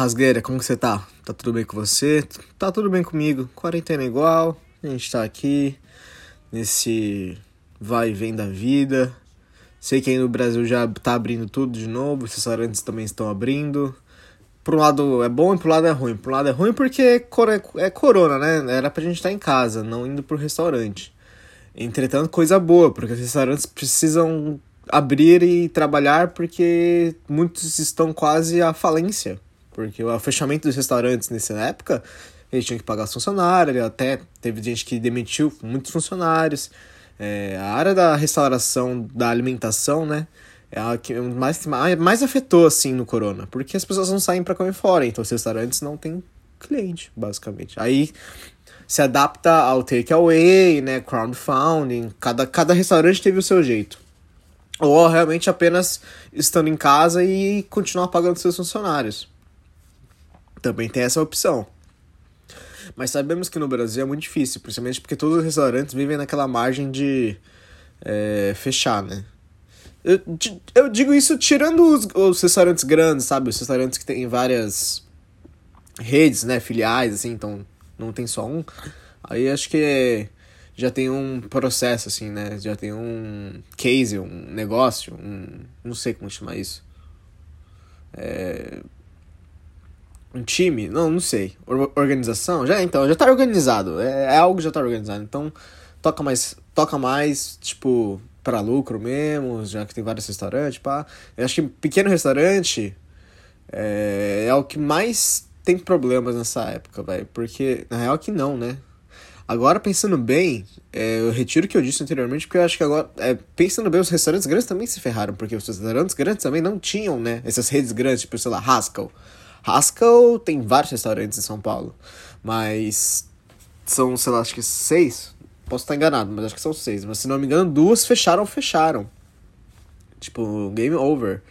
Rasgueira, como que você tá? Tá tudo bem com você? Tá tudo bem comigo. Quarentena igual, a gente tá aqui nesse vai e vem da vida. Sei que aí no Brasil já tá abrindo tudo de novo, os restaurantes também estão abrindo. Por um lado é bom e por um lado é ruim. Por um lado é ruim porque é corona, né? Era pra gente estar tá em casa, não indo pro restaurante. Entretanto, coisa boa, porque os restaurantes precisam abrir e trabalhar porque muitos estão quase à falência. Porque o fechamento dos restaurantes nessa época, eles tinham que pagar os funcionários, até teve gente que demitiu muitos funcionários. É, a área da restauração, da alimentação, né? É a que mais, mais afetou, assim, no corona. Porque as pessoas não saem para comer fora, então os restaurantes não têm cliente, basicamente. Aí se adapta ao takeaway, né? Crowdfunding. Cada, cada restaurante teve o seu jeito. Ou realmente apenas estando em casa e continuar pagando seus funcionários. Também tem essa opção. Mas sabemos que no Brasil é muito difícil, principalmente porque todos os restaurantes vivem naquela margem de é, fechar, né? Eu, eu digo isso tirando os, os restaurantes grandes, sabe? Os restaurantes que tem várias redes, né? Filiais, assim, então não tem só um. Aí acho que já tem um processo, assim, né? Já tem um case, um negócio, um. Não sei como chamar isso. É, um time? Não, não sei. Or organização? Já então, já tá organizado. É, é algo que já tá organizado. Então, toca mais, toca mais, tipo, para lucro mesmo, já que tem vários restaurantes, pá. Eu acho que pequeno restaurante é, é o que mais tem problemas nessa época, velho. Porque, na real que não, né? Agora, pensando bem, é, eu retiro o que eu disse anteriormente, porque eu acho que agora, é, pensando bem, os restaurantes grandes também se ferraram, porque os restaurantes grandes também não tinham, né? Essas redes grandes, tipo, sei lá, Haskell. Haskell tem vários restaurantes em São Paulo, mas são, sei lá, acho que seis. Posso estar enganado, mas acho que são seis. Mas se não me engano, duas fecharam, fecharam. Tipo, game over.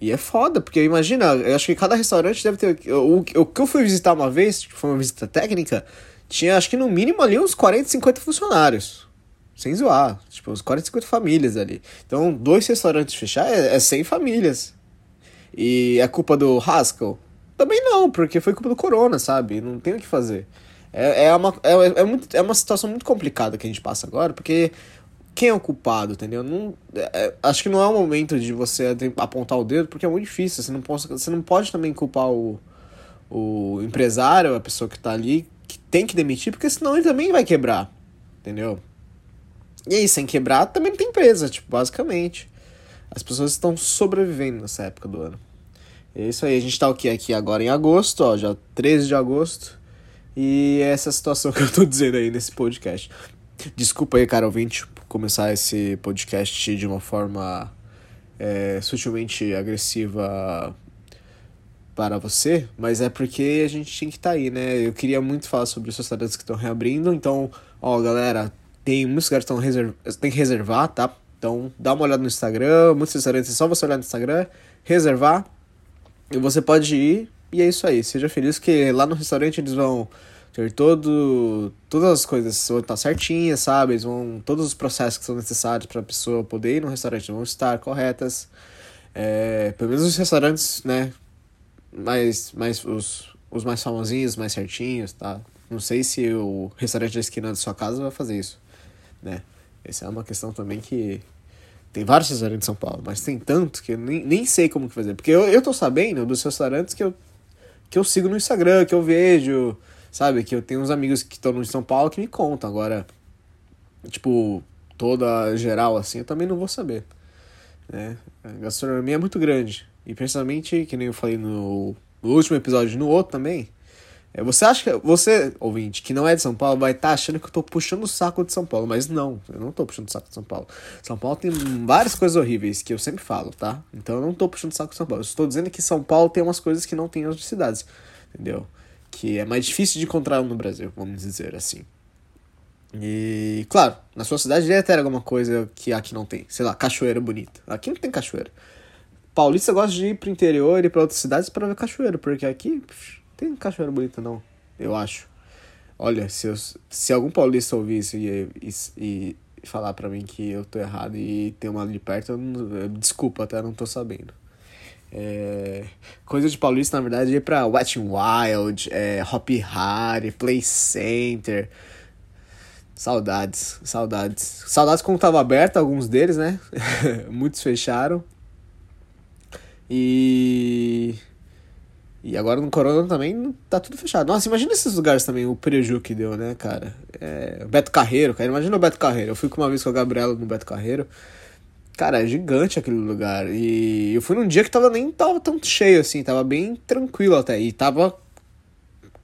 E é foda, porque imagina, eu acho que cada restaurante deve ter. O, o que eu fui visitar uma vez, tipo, foi uma visita técnica, tinha acho que no mínimo ali uns 40, 50 funcionários. Sem zoar. Tipo, uns 40, 50 famílias ali. Então, dois restaurantes fechar é, é 100 famílias. E é culpa do Haskell? Também não, porque foi culpa do Corona, sabe? Não tem o que fazer. É, é, uma, é, é, muito, é uma situação muito complicada que a gente passa agora, porque quem é o culpado, entendeu? Não, é, é acho que não é o momento de você apontar o dedo, porque é muito difícil. Você não pode, você não pode também culpar o, o empresário, a pessoa que está ali, que tem que demitir, porque senão ele também vai quebrar, entendeu? E aí, sem quebrar, também não tem empresa, tipo, basicamente. As pessoas estão sobrevivendo nessa época do ano. É isso aí, a gente tá aqui, aqui agora em agosto, ó, já 13 de agosto. E é essa situação que eu tô dizendo aí nesse podcast. Desculpa aí, cara ouvinte, começar esse podcast de uma forma é, sutilmente agressiva para você, mas é porque a gente tinha que estar tá aí, né? Eu queria muito falar sobre os restaurantes que estão reabrindo, então, ó, galera, tem muitos lugares que reserv... tem que reservar, tá? Então, dá uma olhada no Instagram, muitos restaurantes é só você olhar no Instagram, reservar, e você pode ir, e é isso aí. Seja feliz que lá no restaurante eles vão ter todo, todas as coisas vão estar certinhas, sabe? Eles vão, todos os processos que são necessários para a pessoa poder ir no restaurante vão estar corretas. É, pelo menos os restaurantes, né? mais, mais os, os mais famosinhos, mais certinhos, tá? Não sei se o restaurante da esquina da sua casa vai fazer isso, né? Essa é uma questão também que tem vários restaurantes em São Paulo, mas tem tantos que eu nem, nem sei como que fazer. Porque eu, eu tô sabendo dos restaurantes que eu, que eu sigo no Instagram, que eu vejo, sabe? Que eu tenho uns amigos que estão no São Paulo que me contam. Agora, tipo, toda geral assim, eu também não vou saber. Né? A gastronomia é muito grande. E principalmente, que nem eu falei no, no último episódio, no outro também. É, você acha que. Você, ouvinte, que não é de São Paulo, vai estar tá achando que eu tô puxando o saco de São Paulo. Mas não, eu não tô puxando o saco de São Paulo. São Paulo tem várias coisas horríveis que eu sempre falo, tá? Então eu não tô puxando o saco de São Paulo. Eu estou dizendo que São Paulo tem umas coisas que não tem em outras cidades. Entendeu? Que é mais difícil de encontrar no Brasil, vamos dizer assim. E, claro, na sua cidade deve ter alguma coisa que aqui não tem. Sei lá, cachoeira bonita. Aqui não tem cachoeira paulista gosta de ir pro interior e pra outras cidades para ver cachoeiro, porque aqui tem cachoeiro bonito não, eu acho. Olha, se, eu, se algum paulista ouvir isso e, e, e falar para mim que eu tô errado e tem uma ali perto, eu, eu, desculpa, até não tô sabendo. É, coisa de paulista, na verdade, ia pra Wet n Wild, é, Hop Harry, Play Center. Saudades, saudades. Saudades como tava aberto, alguns deles, né? Muitos fecharam. E. E agora no Corona também tá tudo fechado. Nossa, imagina esses lugares também, o preju que deu, né, cara? É, Beto Carreiro, cara. Imagina o Beto Carreiro. Eu fui uma vez com a Gabriela no Beto Carreiro. Cara, é gigante aquele lugar. E eu fui num dia que tava nem tava tão cheio assim, tava bem tranquilo até. E tava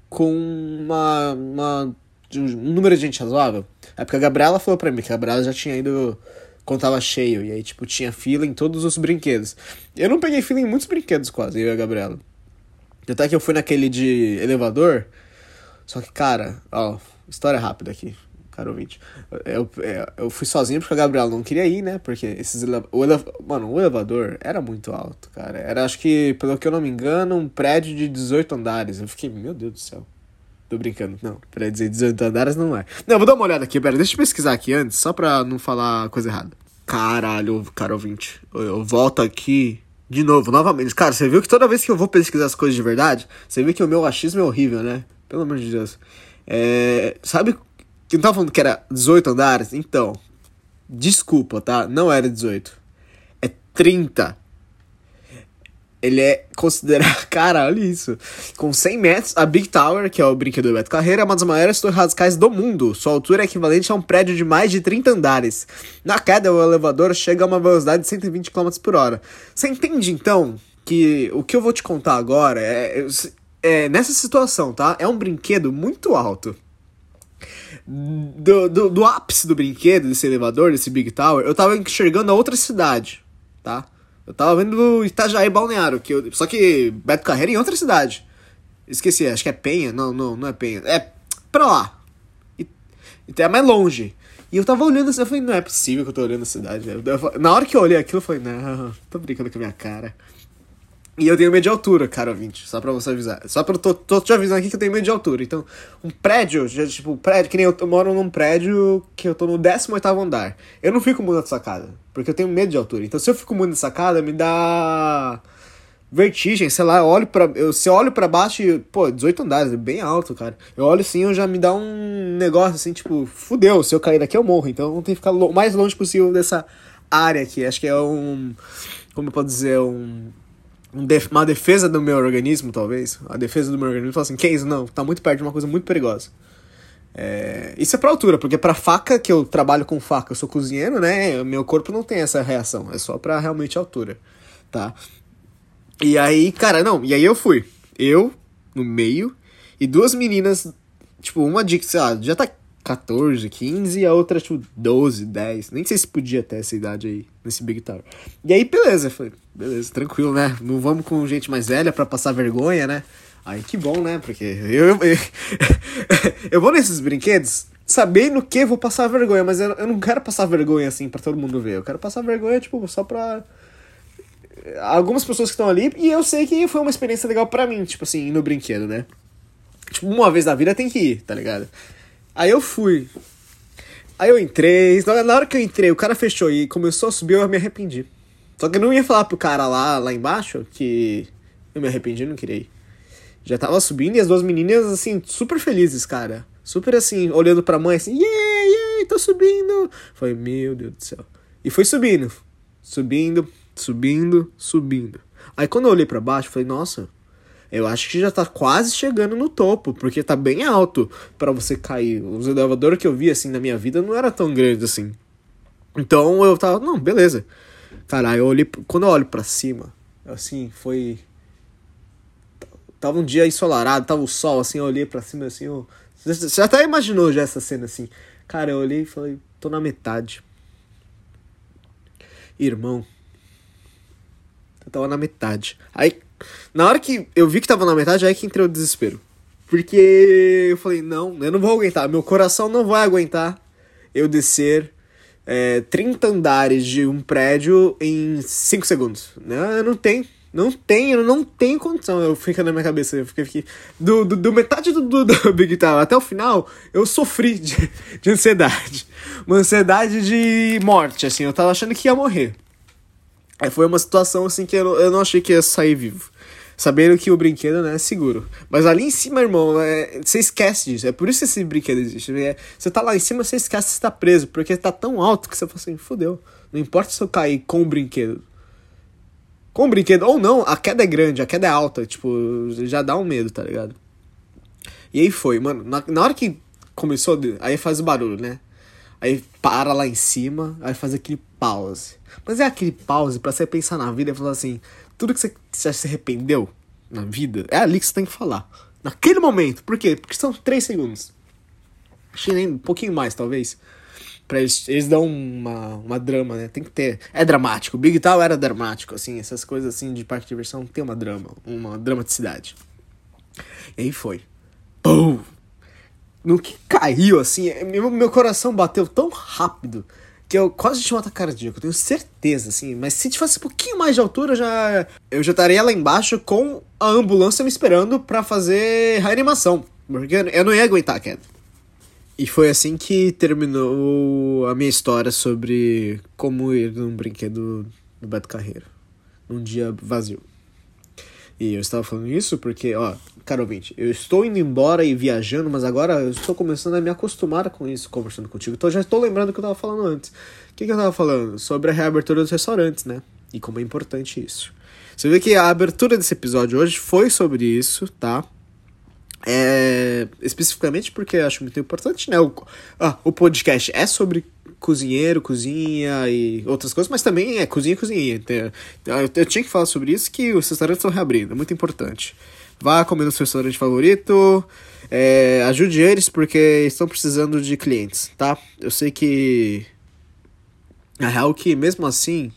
com uma, uma um número de gente razoável. É porque a Gabriela falou pra mim que a Gabriela já tinha ido quando tava cheio. E aí, tipo, tinha fila em todos os brinquedos. Eu não peguei fila em muitos brinquedos quase, eu e a Gabriela. Até que eu fui naquele de elevador. Só que, cara, ó, história rápida aqui, caro ouvinte. Eu, eu, é, eu fui sozinho porque a Gabriela não queria ir, né? Porque esses o ele... Mano, o elevador era muito alto, cara. Era, acho que, pelo que eu não me engano, um prédio de 18 andares. Eu fiquei, meu Deus do céu. Tô brincando. Não, pra dizer 18 andares não é. Não, vou dar uma olhada aqui, pera. Deixa eu pesquisar aqui antes, só pra não falar coisa errada. Caralho, caro ouvinte. Eu, eu volto aqui de novo, novamente. Cara, você viu que toda vez que eu vou pesquisar as coisas de verdade, você viu que o meu achismo é horrível, né? Pelo amor de Deus. É, sabe que não tava falando que era 18 andares? Então, desculpa, tá? Não era 18. É 30 ele é considerado. Cara, olha isso. Com 100 metros, a Big Tower, que é o brinquedo do Beto Carreira, é uma das maiores torres radicais do mundo. Sua altura é equivalente a um prédio de mais de 30 andares. Na queda, o elevador chega a uma velocidade de 120 km por hora. Você entende então que o que eu vou te contar agora é, é nessa situação, tá? É um brinquedo muito alto. Do, do, do ápice do brinquedo, desse elevador, desse Big Tower, eu tava enxergando a outra cidade, tá? Eu tava vendo Itajaí Balneário, que eu, só que Beto Carreira em outra cidade. Esqueci, acho que é Penha. Não, não, não é Penha. É pra lá. E, então é mais longe. E eu tava olhando assim, eu falei, não é possível que eu tô olhando a cidade. Eu, eu, na hora que eu olhei aquilo, eu falei, não, tô brincando com a minha cara. E eu tenho medo de altura, cara, ouvinte. Só pra você avisar. Só pra eu tô, tô te avisando aqui que eu tenho medo de altura. Então, um prédio, já, tipo, um prédio, que nem eu, eu, moro num prédio que eu tô no 18 andar. Eu não fico muito na sacada, porque eu tenho medo de altura. Então, se eu fico muito na sacada, me dá vertigem, sei lá, eu olho pra. Eu, se eu olho pra baixo e, pô, 18 andares, é bem alto, cara. Eu olho assim, eu já me dá um negócio assim, tipo, fudeu, se eu cair daqui eu morro. Então, tenho que ficar o mais longe possível dessa área aqui. Acho que é um. Como eu posso dizer? Um uma defesa do meu organismo, talvez. A defesa do meu organismo fala assim: que isso? Não, tá muito perto de uma coisa muito perigosa. É, isso é pra altura, porque pra faca, que eu trabalho com faca, eu sou cozinheiro, né? Meu corpo não tem essa reação, é só pra realmente altura, tá? E aí, cara, não, e aí eu fui. Eu, no meio, e duas meninas, tipo, uma de, sei lá, já tá 14, 15 e a outra, tipo, 12, 10. Nem sei se podia ter essa idade aí, nesse Big Tower. E aí, beleza, beleza, tranquilo, né? Não vamos com gente mais velha pra passar vergonha, né? Aí que bom, né? Porque eu, eu, eu vou nesses brinquedos sabendo que vou passar vergonha, mas eu, eu não quero passar vergonha assim para todo mundo ver. Eu quero passar vergonha, tipo, só pra algumas pessoas que estão ali. E eu sei que foi uma experiência legal para mim, tipo assim, no brinquedo, né? Tipo, uma vez na vida tem que ir, tá ligado? Aí eu fui. Aí eu entrei, na hora que eu entrei, o cara fechou e começou a subir, eu me arrependi. Só que eu não ia falar pro cara lá, lá embaixo que eu me arrependi, não queria ir. Já tava subindo e as duas meninas, assim, super felizes, cara. Super assim, olhando pra mãe, assim, yeah, yeah, tô subindo. Foi, meu Deus do céu. E foi subindo, subindo, subindo, subindo. Aí quando eu olhei para baixo, falei, nossa, eu acho que já tá quase chegando no topo, porque tá bem alto para você cair. Os elevadores que eu vi assim na minha vida não era tão grande assim. Então eu tava, não, beleza. Cara, eu olhei, quando eu olho para cima, assim, foi tava um dia ensolarado, tava o sol assim, eu olhei para cima assim, eu... você até imaginou já essa cena assim. Cara, eu olhei e falei, tô na metade. Irmão, eu tava na metade. Aí na hora que eu vi que tava na metade, aí que entrou o desespero. Porque eu falei, não, eu não vou aguentar. Meu coração não vai aguentar eu descer é, 30 andares de um prédio em 5 segundos. Não, não tem. Não tem, não tenho condição. Eu fico na minha cabeça, eu fiquei, fiquei do, do, do, metade do, do, do Big Tower até o final, eu sofri de, de ansiedade. Uma ansiedade de morte, assim. Eu tava achando que ia morrer. É, foi uma situação assim que eu, eu não achei que ia sair vivo. Sabendo que o brinquedo né, é seguro. Mas ali em cima, irmão, é, você esquece disso. É por isso que esse brinquedo existe. É, você tá lá em cima, você esquece que você tá preso. Porque tá tão alto que você fala assim, fodeu. Não importa se eu cair com o brinquedo. Com o brinquedo, ou não, a queda é grande, a queda é alta. Tipo, já dá um medo, tá ligado? E aí foi, mano. Na, na hora que começou, aí faz o barulho, né? Aí para lá em cima, aí faz aquele pause. Mas é aquele pause para você pensar na vida e falar assim: tudo que você já se arrependeu na vida, é ali que você tem que falar. Naquele momento. Por quê? Porque são três segundos. Que nem um pouquinho mais, talvez. Pra eles, eles dão uma, uma drama, né? Tem que ter. É dramático. Big Tal era dramático, assim. Essas coisas assim de parque de diversão tem uma drama. Uma dramaticidade. E aí foi. Pum! No que caiu, assim, meu, meu coração bateu tão rápido que eu quase tinha um ataque cardíaco, eu tenho certeza, assim. Mas se tivesse um pouquinho mais de altura, eu já, eu já estaria lá embaixo com a ambulância me esperando para fazer reanimação. Porque eu não ia aguentar a queda. E foi assim que terminou a minha história sobre como ir num brinquedo do Beto Carreiro. Num dia vazio. E eu estava falando isso porque, ó, caro ouvinte, eu estou indo embora e viajando, mas agora eu estou começando a me acostumar com isso, conversando contigo. Então já estou lembrando o que eu estava falando antes. O que, que eu estava falando? Sobre a reabertura dos restaurantes, né? E como é importante isso. Você vê que a abertura desse episódio hoje foi sobre isso, tá? É, especificamente porque eu acho muito importante, né? O, ah, o podcast é sobre cozinheiro, cozinha e outras coisas, mas também é cozinha cozinha. Eu, eu tinha que falar sobre isso, que os restaurantes estão reabrindo, é muito importante. Vá comer no seu restaurante favorito, é, ajude eles porque estão precisando de clientes, tá? Eu sei que. Na real que mesmo assim,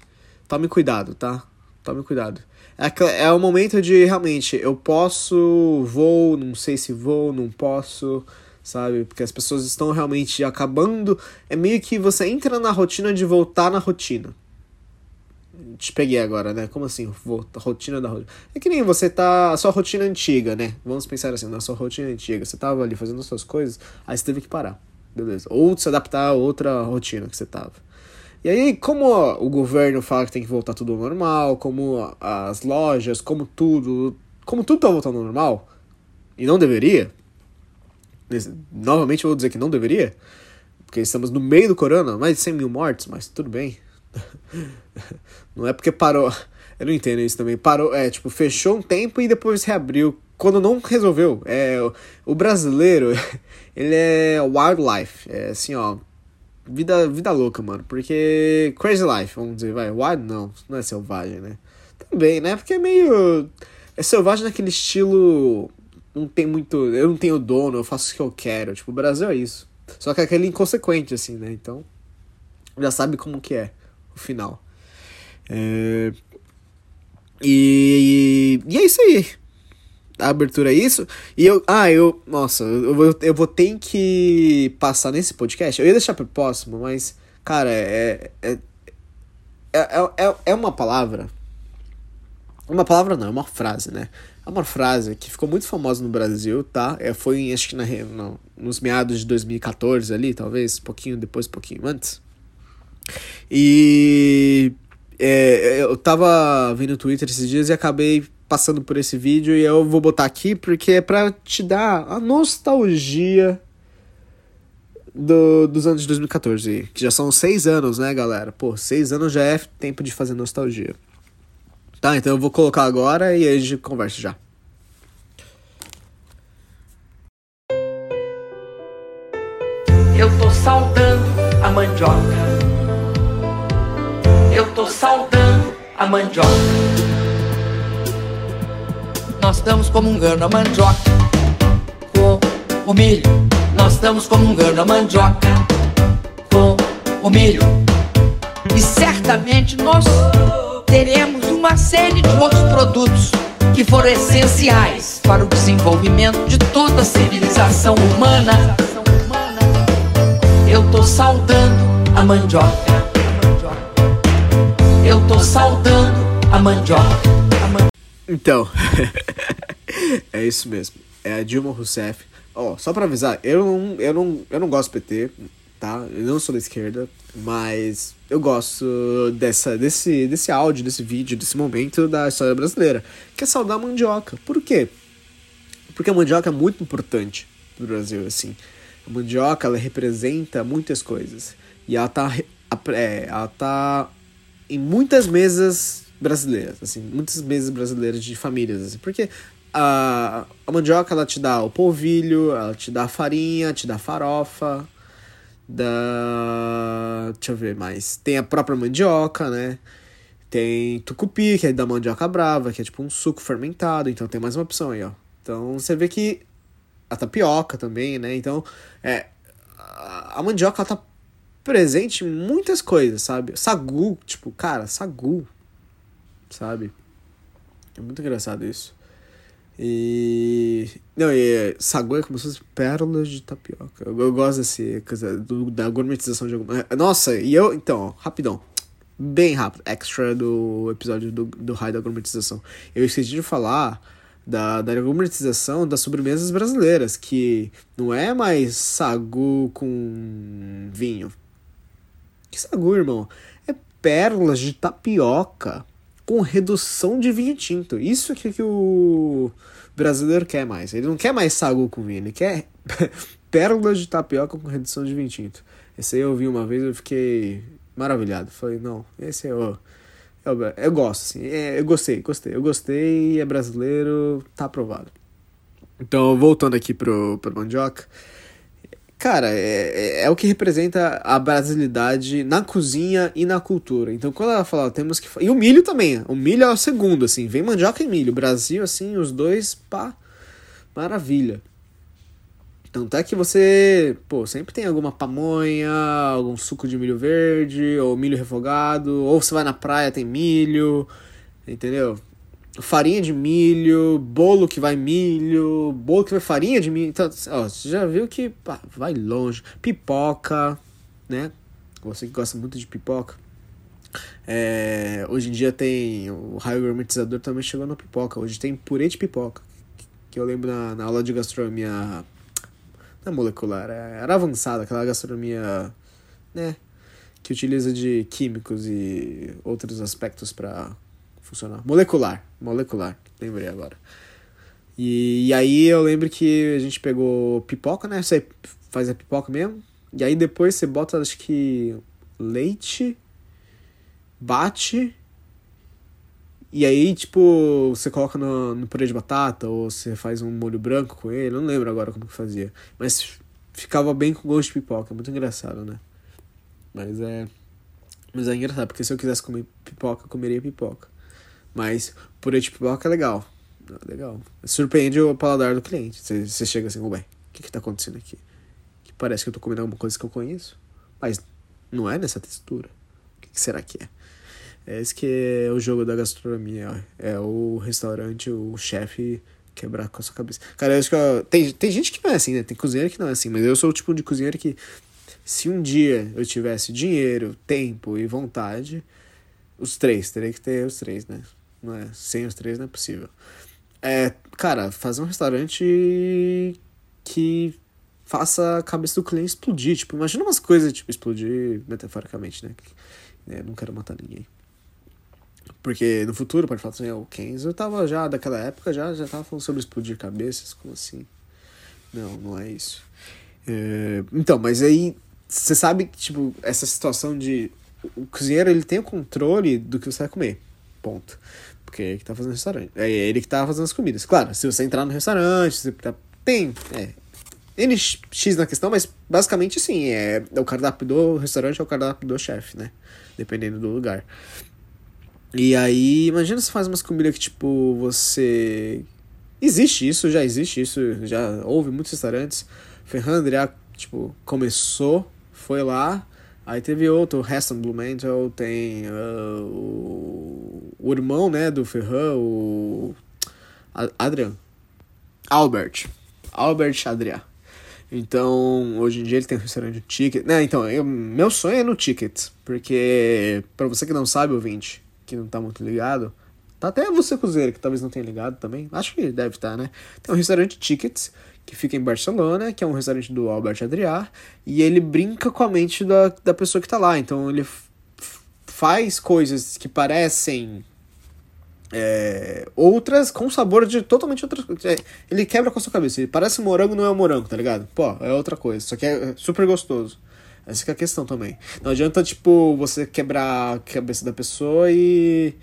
tome cuidado, tá? Tome cuidado. É, é o momento de realmente, eu posso, vou, não sei se vou, não posso sabe? Porque as pessoas estão realmente acabando. É meio que você entra na rotina de voltar na rotina. Te peguei agora, né? Como assim? Rotina da rotina. É que nem você tá. A sua rotina antiga, né? Vamos pensar assim, na sua rotina antiga. Você tava ali fazendo as suas coisas, aí você teve que parar. Beleza. Ou se adaptar a outra rotina que você tava. E aí, como o governo fala que tem que voltar tudo ao normal, como as lojas, como tudo. Como tudo tá voltando ao normal, e não deveria, Novamente vou dizer que não deveria, porque estamos no meio do corona, mais de 100 mil mortes, mas tudo bem. não é porque parou. Eu não entendo isso também. Parou, é, tipo, fechou um tempo e depois reabriu. Quando não resolveu. É, o brasileiro, ele é wildlife. É assim, ó. Vida, vida louca, mano. Porque. Crazy life, vamos dizer, vai. Wild não, não é selvagem, né? Também, né? Porque é meio. É selvagem naquele estilo não tem muito. Eu não tenho dono, eu faço o que eu quero. Tipo, o Brasil é isso. Só que é aquele inconsequente, assim, né? Então, já sabe como que é o final. É... E, e é isso aí. A abertura é isso. E eu. Ah, eu. Nossa, eu, vou, eu vou ter que passar nesse podcast. Eu ia deixar pro próximo, mas. Cara, é. É, é, é, é uma palavra. Uma palavra não, é uma frase, né? Uma frase que ficou muito famosa no Brasil, tá? É, foi, acho que na, no, nos meados de 2014 ali, talvez, pouquinho depois, pouquinho antes. E é, eu tava vendo o Twitter esses dias e acabei passando por esse vídeo e eu vou botar aqui porque é pra te dar a nostalgia do, dos anos de 2014, que já são seis anos, né, galera? Pô, seis anos já é tempo de fazer nostalgia. Tá, então eu vou colocar agora e aí a gente conversa já. Eu tô saudando a mandioca. Eu tô saudando a mandioca. Nós estamos comungando a mandioca com o milho. Nós estamos comungando a mandioca com o milho. E certamente nós teremos uma série de outros produtos que foram essenciais para o desenvolvimento de toda a civilização humana. Eu tô saudando a mandioca. Eu tô saudando a mandioca. Então, é isso mesmo. É a Dilma Rousseff. Ó, oh, só pra avisar, eu não, eu, não, eu não gosto do PT, tá? Eu não sou da esquerda. Mas eu gosto dessa, desse, desse áudio, desse vídeo, desse momento da história brasileira, que é saudar a mandioca. Por quê? Porque a mandioca é muito importante no Brasil, assim. A mandioca, ela representa muitas coisas. E ela tá, é, ela tá em muitas mesas brasileiras, assim, muitas mesas brasileiras de famílias, assim, porque a, a mandioca, ela te dá o polvilho, ela te dá farinha, te dá farofa, da. Deixa eu ver mais. Tem a própria mandioca, né? Tem tucupi, que é da mandioca brava, que é tipo um suco fermentado. Então tem mais uma opção aí, ó. Então você vê que a tapioca também, né? Então, é. A mandioca, ela tá presente em muitas coisas, sabe? Sagu, tipo, cara, sagu, sabe? É muito engraçado isso. E. Não, e sagu é como se fosse pérolas de tapioca. Eu, eu gosto desse, do, da gourmetização de alguma. Nossa, e eu. Então, ó, rapidão. Bem rápido. Extra do episódio do, do raio da gourmetização. Eu esqueci de falar da, da gourmetização das sobremesas brasileiras, que não é mais sagu com vinho. Que sagu, irmão? É pérolas de tapioca com redução de vinho tinto. Isso que, que o brasileiro quer mais. Ele não quer mais sagu com vinho, ele quer pérolas de tapioca com redução de vinho tinto. Esse aí eu vi uma vez eu fiquei maravilhado. Falei, não, esse é o. Eu, eu gosto, assim. É, eu gostei, gostei. Eu gostei, é brasileiro, tá aprovado. Então, voltando aqui pro, pro mandioca. Cara, é, é, é, o que representa a brasilidade na cozinha e na cultura. Então, quando ela fala, temos que. E o milho também. O milho é o segundo, assim. Vem mandioca e milho. Brasil, assim, os dois, pá. Maravilha. Então, até que você, pô, sempre tem alguma pamonha, algum suco de milho verde, ou milho refogado, ou você vai na praia, tem milho, entendeu? Farinha de milho, bolo que vai milho, bolo que vai farinha de milho. Então, ó, você já viu que pá, vai longe. Pipoca, né? Você que gosta muito de pipoca. É, hoje em dia tem. O raio aromatizador também chegou na pipoca. Hoje tem purê de pipoca. Que eu lembro na, na aula de gastronomia. Não é molecular, era avançada, aquela gastronomia. né? Que utiliza de químicos e outros aspectos para funcionar. Molecular, molecular, lembrei agora. E, e, aí eu lembro que a gente pegou pipoca, né? Você faz a pipoca mesmo. E aí depois você bota, acho que, leite, bate. E aí, tipo, você coloca no, no purê de batata, ou você faz um molho branco com ele. Não lembro agora como que fazia. Mas ficava bem com gosto de pipoca. Muito engraçado, né? Mas é. Mas é engraçado, porque se eu quisesse comer pipoca, eu comeria pipoca. Mas purê de pipoca é legal. Legal. Surpreende o paladar do cliente. Você, chega assim, ué, o que que tá acontecendo aqui? Que parece que eu tô comendo alguma coisa que eu conheço. Mas não é nessa textura. O que, que será que é? É esse que é o jogo da gastronomia. É o restaurante, o chefe quebrar com a sua cabeça. Cara, eu acho que tem, tem gente que não é assim, né? Tem cozinheiro que não é assim, mas eu sou o tipo de cozinheiro que se um dia eu tivesse dinheiro, tempo e vontade, os três, teria que ter os três, né? Não é, sem os três não é possível. É, cara, fazer um restaurante que faça a cabeça do cliente explodir. Tipo, imagina umas coisas, tipo, explodir metaforicamente, né? É, não quero matar ninguém. Porque no futuro pode falar assim, o Kenzo tava já, daquela época, já, já tava falando sobre explodir cabeças, como assim? Não, não é isso. É, então, mas aí, você sabe que, tipo, essa situação de... O cozinheiro, ele tem o controle do que você vai comer. Ponto. Porque é ele que tá fazendo restaurante. É ele que tá fazendo as comidas. Claro, se você entrar no restaurante, você tá, tem. É, NX na questão, mas basicamente sim, é, é o cardápio do restaurante é o cardápio do chefe, né? Dependendo do lugar. E aí, imagina se faz umas comidas que, tipo, você. Existe isso, já existe isso, já houve muitos restaurantes. Ferran André, tipo, começou, foi lá, Aí teve outro, o Heston Blumenthal, tem uh, o, o irmão, né, do Ferran, o Adrian. Albert. Albert Adrian. Então, hoje em dia ele tem um restaurante de ticket. Né, então, eu, meu sonho é no ticket. Porque, para você que não sabe, ouvinte, que não tá muito ligado, Tá até você, Cruzeiro, que talvez não tenha ligado também. Acho que deve estar, né? Tem um restaurante Tickets, que fica em Barcelona, que é um restaurante do Albert Adrià, e ele brinca com a mente da, da pessoa que tá lá. Então ele faz coisas que parecem é, outras com sabor de totalmente outras coisas. É, ele quebra com a sua cabeça. Ele parece morango, não é um morango, tá ligado? Pô, é outra coisa. Só que é super gostoso. Essa é a questão também. Não adianta, tipo, você quebrar a cabeça da pessoa e.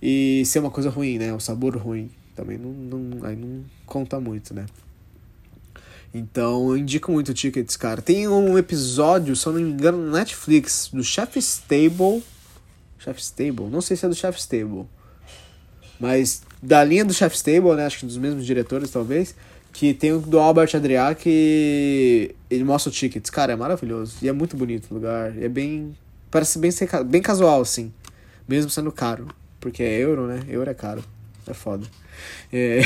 e ser uma coisa ruim, né? O sabor ruim. Também não, não, aí não conta muito, né? Então, eu indico muito Tickets, cara. Tem um episódio, se eu não me engano, no Netflix, do Chef Stable. Chef Stable? Não sei se é do Chef Stable mas da linha do Chef Stable, né? Acho que dos mesmos diretores, talvez. Que tem o do Albert Adrià que ele mostra o tickets. Cara, é maravilhoso. E é muito bonito o lugar. E é bem. Parece bem, bem casual, assim. Mesmo sendo caro. Porque é euro, né? Euro é caro. É foda. É...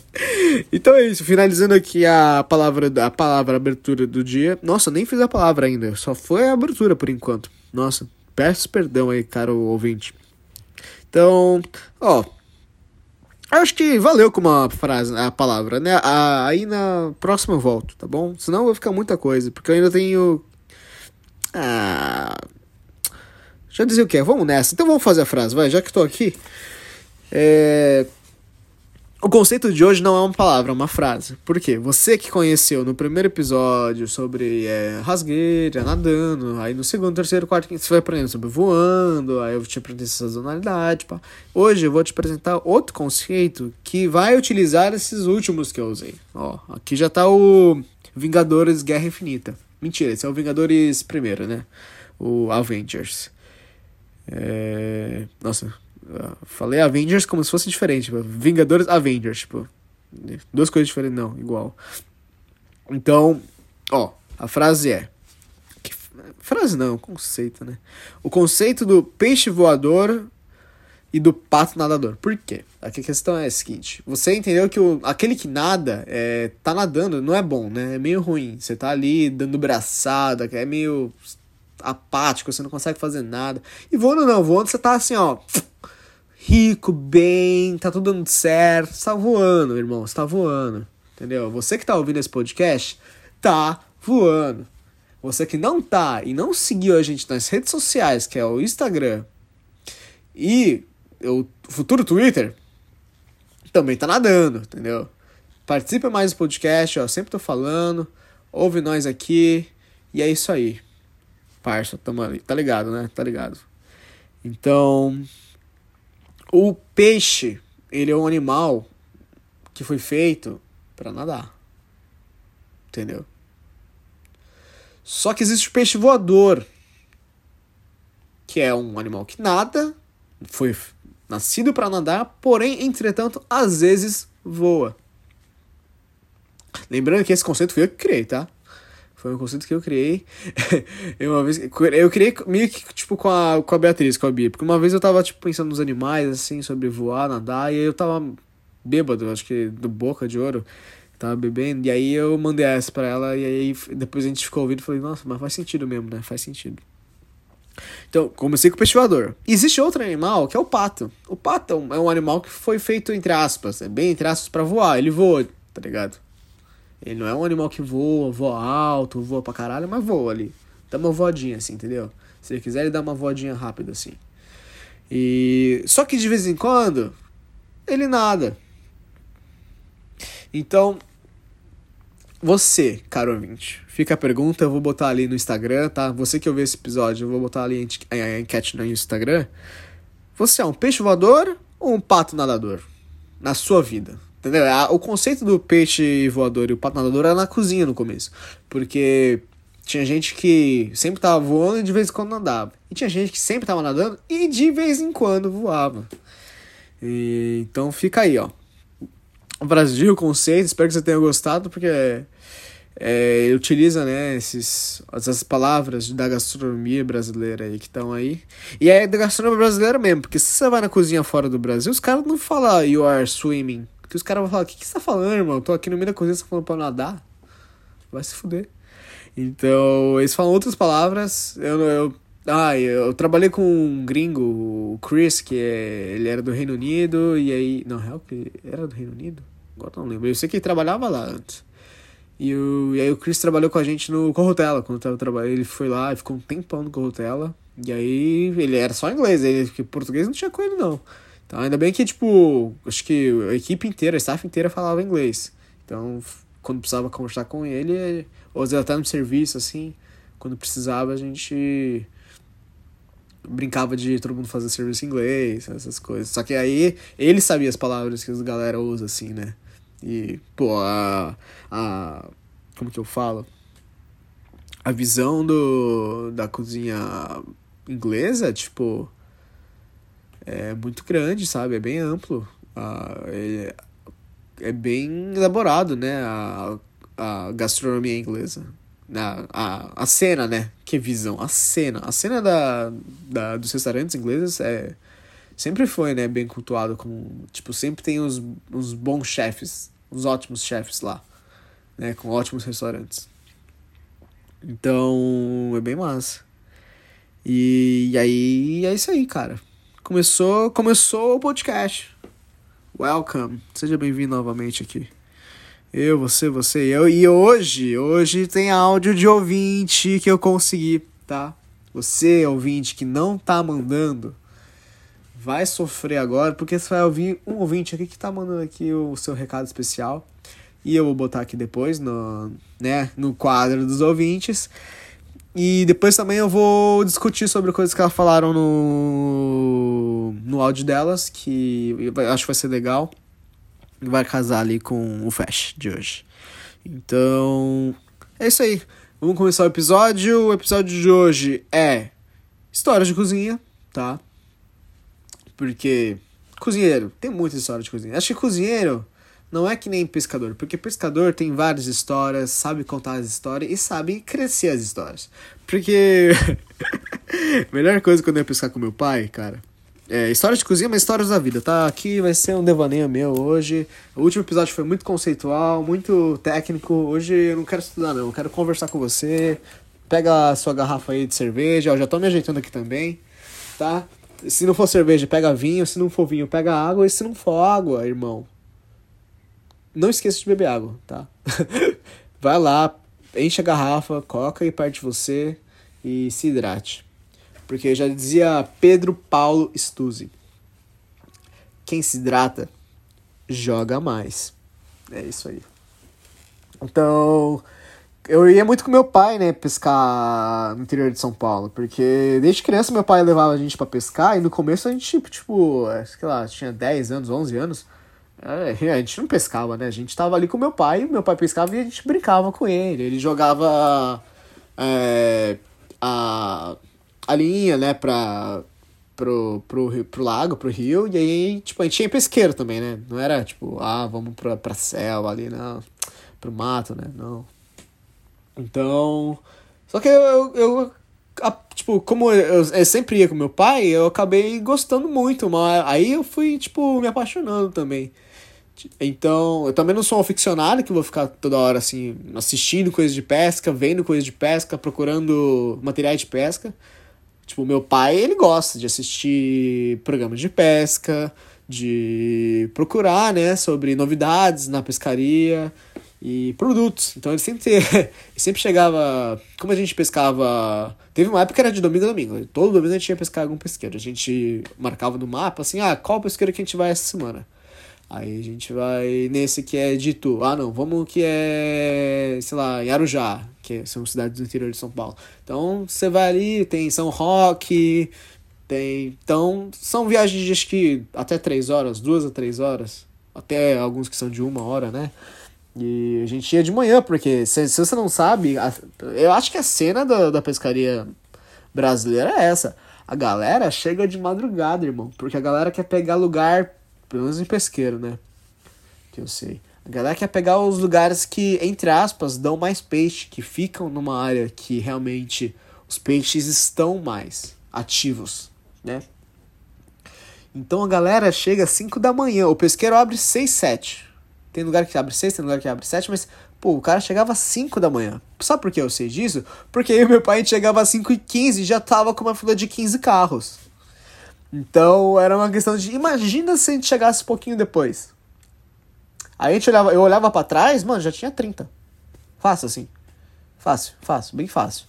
então é isso. Finalizando aqui a palavra, a palavra abertura do dia. Nossa, nem fiz a palavra ainda. Só foi a abertura por enquanto. Nossa, peço perdão aí, caro ouvinte. Então, ó, Acho que valeu com uma frase, a palavra, né? Aí na próxima eu volto, tá bom? Senão vai ficar muita coisa, porque eu ainda tenho. Ah. Já dizer o que? Vamos nessa. Então vamos fazer a frase, vai, já que estou aqui. É. O conceito de hoje não é uma palavra, é uma frase. Por quê? Você que conheceu no primeiro episódio sobre é, rasgueira, nadando, aí no segundo, terceiro, quarto, quinto, você vai aprendendo sobre voando, aí eu te aprendi sazonalidade, pá. Hoje eu vou te apresentar outro conceito que vai utilizar esses últimos que eu usei. Ó, aqui já tá o Vingadores Guerra Infinita. Mentira, esse é o Vingadores primeiro, né? O Avengers. É... Nossa, falei Avengers como se fosse diferente. Tipo, Vingadores Avengers, tipo. Duas coisas diferentes, não, igual. Então, ó, a frase é. Que, frase não, conceito, né? O conceito do peixe voador e do pato nadador. Por quê? A questão é a seguinte: você entendeu que o, aquele que nada é, tá nadando não é bom, né? É meio ruim. Você tá ali dando braçada, é meio apático, você não consegue fazer nada. E voando não, voando você tá assim, ó rico, bem, tá tudo dando certo. Você tá voando, irmão, você tá voando. Entendeu? Você que tá ouvindo esse podcast, tá voando. Você que não tá e não seguiu a gente nas redes sociais, que é o Instagram e o futuro Twitter, também tá nadando, entendeu? Participa mais do podcast, ó, sempre tô falando. Ouve nós aqui. E é isso aí. Parça, tamo ali. Tá ligado, né? Tá ligado. Então, o peixe, ele é um animal que foi feito para nadar. Entendeu? Só que existe o peixe voador, que é um animal que nada, foi nascido para nadar, porém, entretanto, às vezes voa. Lembrando que esse conceito foi eu que criei, tá? Foi um conceito que eu criei. eu, uma vez, eu criei meio que, tipo, com a, com a Beatriz, com a Bia. Porque uma vez eu tava, tipo, pensando nos animais, assim, sobre voar, nadar. E aí eu tava bêbado, acho que do Boca de Ouro. Tava bebendo. E aí eu mandei essa pra ela. E aí depois a gente ficou ouvindo e falei, nossa, mas faz sentido mesmo, né? Faz sentido. Então, comecei com o peixe voador. Existe outro animal que é o pato. O pato é um animal que foi feito, entre aspas, é bem entre aspas, pra voar. Ele voa, tá ligado? Ele não é um animal que voa, voa alto, voa pra caralho, mas voa ali. Dá uma voadinha assim, entendeu? Se ele quiser, ele dá uma voadinha rápida assim. E só que de vez em quando ele nada. Então, você, caro ouvinte, fica a pergunta, eu vou botar ali no Instagram, tá? Você que ouviu esse episódio, eu vou botar ali a enquete no Instagram. Você é um peixe voador ou um pato nadador na sua vida? Entendeu? O conceito do peixe voador e o pato nadador era na cozinha no começo. Porque tinha gente que sempre tava voando e de vez em quando nadava. E tinha gente que sempre tava nadando e de vez em quando voava. E, então fica aí, ó. O Brasil, o conceito, espero que você tenha gostado, porque é, utiliza né, esses, essas palavras da gastronomia brasileira aí que estão aí. E é da gastronomia brasileira mesmo, porque se você vai na cozinha fora do Brasil, os caras não falam you are swimming. Que os caras vão falar, o que, que você tá falando, irmão? Tô aqui no meio da cozinha, você tá falando pra nadar? Vai se fuder. Então, eles falam outras palavras. Eu, eu Ah, eu trabalhei com um gringo, o Chris, que é, ele era do Reino Unido, e aí. Não, real que era do Reino Unido? Agora não lembro. Eu sei que ele trabalhava lá antes. E, o, e aí o Chris trabalhou com a gente no Corrutela, quando tava trabalhando. Ele foi lá e ficou um tempão no Corrutela. E aí ele era só inglês, ele, que português não tinha com ele, não. Então ainda bem que, tipo, acho que a equipe inteira, a staff inteira falava inglês. Então, quando precisava conversar com ele, ou às até no serviço, assim, quando precisava, a gente brincava de todo mundo fazer serviço em inglês, essas coisas. Só que aí ele sabia as palavras que as galera usa, assim, né? E, pô, a. a como que eu falo? A visão do, da cozinha inglesa, tipo. É muito grande, sabe? É bem amplo. Uh, é, é bem elaborado, né? A, a gastronomia inglesa. A, a, a cena, né? Que visão. A cena. A cena da, da, dos restaurantes ingleses é sempre foi, né, bem cultuado como, tipo, sempre tem uns, uns bons chefes, uns ótimos chefes lá, né, com ótimos restaurantes. Então, é bem massa. E, e aí, é isso aí, cara. Começou, começou o podcast. Welcome. Seja bem-vindo novamente aqui. Eu, você, você e eu. E hoje, hoje tem áudio de ouvinte que eu consegui, tá? Você, ouvinte, que não tá mandando, vai sofrer agora, porque você vai ouvir um ouvinte aqui que tá mandando aqui o seu recado especial. E eu vou botar aqui depois no, né, no quadro dos ouvintes. E depois também eu vou discutir sobre coisas que elas falaram no, no áudio delas, que acho que vai ser legal vai casar ali com o Flash de hoje. Então, é isso aí. Vamos começar o episódio. O episódio de hoje é história de cozinha, tá? Porque cozinheiro, tem muita história de cozinha. Acho que cozinheiro não é que nem pescador, porque pescador tem várias histórias, sabe contar as histórias e sabe crescer as histórias. Porque melhor coisa quando eu ia pescar com meu pai, cara, é, histórias de cozinha, mas histórias da vida, tá? Aqui vai ser um devaneio meu hoje. O último episódio foi muito conceitual, muito técnico. Hoje eu não quero estudar, não. Eu quero conversar com você. Pega a sua garrafa aí de cerveja. Eu já tô me ajeitando aqui também, tá? Se não for cerveja, pega vinho. Se não for vinho, pega água. E se não for água, irmão, não esqueça de beber água, tá? vai lá, enche a garrafa, coloca aí perto de você e se hidrate. Porque já dizia Pedro Paulo Stuzzi: quem se hidrata joga mais. É isso aí. Então, eu ia muito com meu pai, né, pescar no interior de São Paulo, porque desde criança meu pai levava a gente para pescar e no começo a gente, tipo, tipo, sei lá, tinha 10 anos, 11 anos, é, a gente não pescava, né, a gente tava ali com meu pai, meu pai pescava e a gente brincava com ele, ele jogava é, a a linha, né, pra, pro, pro, pro lago, pro rio, e aí, tipo, a gente tinha pesqueiro também, né? Não era, tipo, ah, vamos pra, pra selva ali, não. Pro mato, né? Não. Então. Só que eu, eu a, tipo, como eu, eu, sempre ia com meu pai, eu acabei gostando muito, mas aí eu fui, tipo, me apaixonando também. Então, eu também não sou um aficionado que vou ficar toda hora assim, assistindo coisas de pesca, vendo coisas de pesca, procurando materiais de pesca. Tipo, meu pai, ele gosta de assistir programas de pesca, de procurar, né, sobre novidades na pescaria e produtos. Então ele sempre, ele sempre chegava. Como a gente pescava. Teve uma época que era de domingo a domingo. Todo domingo a gente ia pescar algum pesqueiro. A gente marcava no mapa assim: ah, qual pesqueiro que a gente vai essa semana? Aí a gente vai nesse que é de Itu. Ah, não, vamos que é, sei lá, em Arujá, que são cidades do interior de São Paulo. Então você vai ali, tem São Roque, tem. Então são viagens de que até três horas, duas a três horas. Até alguns que são de uma hora, né? E a gente ia de manhã, porque se, se você não sabe, a, eu acho que a cena da, da pescaria brasileira é essa. A galera chega de madrugada, irmão, porque a galera quer pegar lugar pelo menos em pesqueiro, né? Que eu sei. A galera quer pegar os lugares que, entre aspas, dão mais peixe, que ficam numa área que realmente os peixes estão mais ativos, né? Então a galera chega às 5 da manhã, o pesqueiro abre 6, 7. Tem lugar que abre 6, tem lugar que abre 7, mas Pô, o cara chegava às 5 da manhã. Sabe por que eu sei disso? Porque eu e meu pai chegava às 5 e 15 e já tava com uma fila de 15 carros. Então era uma questão de. Imagina se a gente chegasse um pouquinho depois. Aí a gente olhava, eu olhava para trás, mano, já tinha 30. Fácil assim. Fácil, fácil, bem fácil.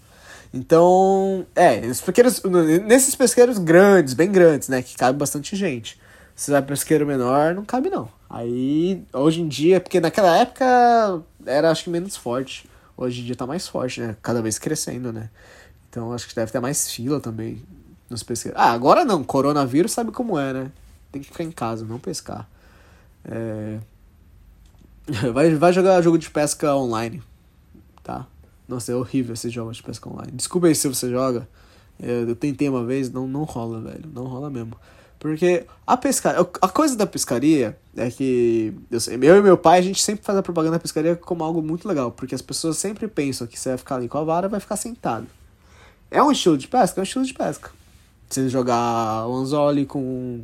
Então, é, nesses pesqueiros, nesses pesqueiros grandes, bem grandes, né, que cabe bastante gente. Se vai pesqueiro menor, não cabe não. Aí, hoje em dia, porque naquela época era acho que menos forte. Hoje em dia tá mais forte, né? Cada vez crescendo, né? Então acho que deve ter mais fila também nos pesqueiros. Ah, agora não, coronavírus sabe como é, né? Tem que ficar em casa, não pescar. É... Vai, vai jogar jogo de pesca online, tá? Nossa, é horrível esse jogo de pesca online. Desculpa aí se você joga. Eu tentei uma vez, não, não rola, velho. Não rola mesmo. Porque a pescaria. A coisa da pescaria é que. Eu, eu e meu pai, a gente sempre faz a propaganda da pescaria como algo muito legal. Porque as pessoas sempre pensam que você vai ficar ali com a vara vai ficar sentado. É um estilo de pesca? É um estilo de pesca. Você jogar o anzole com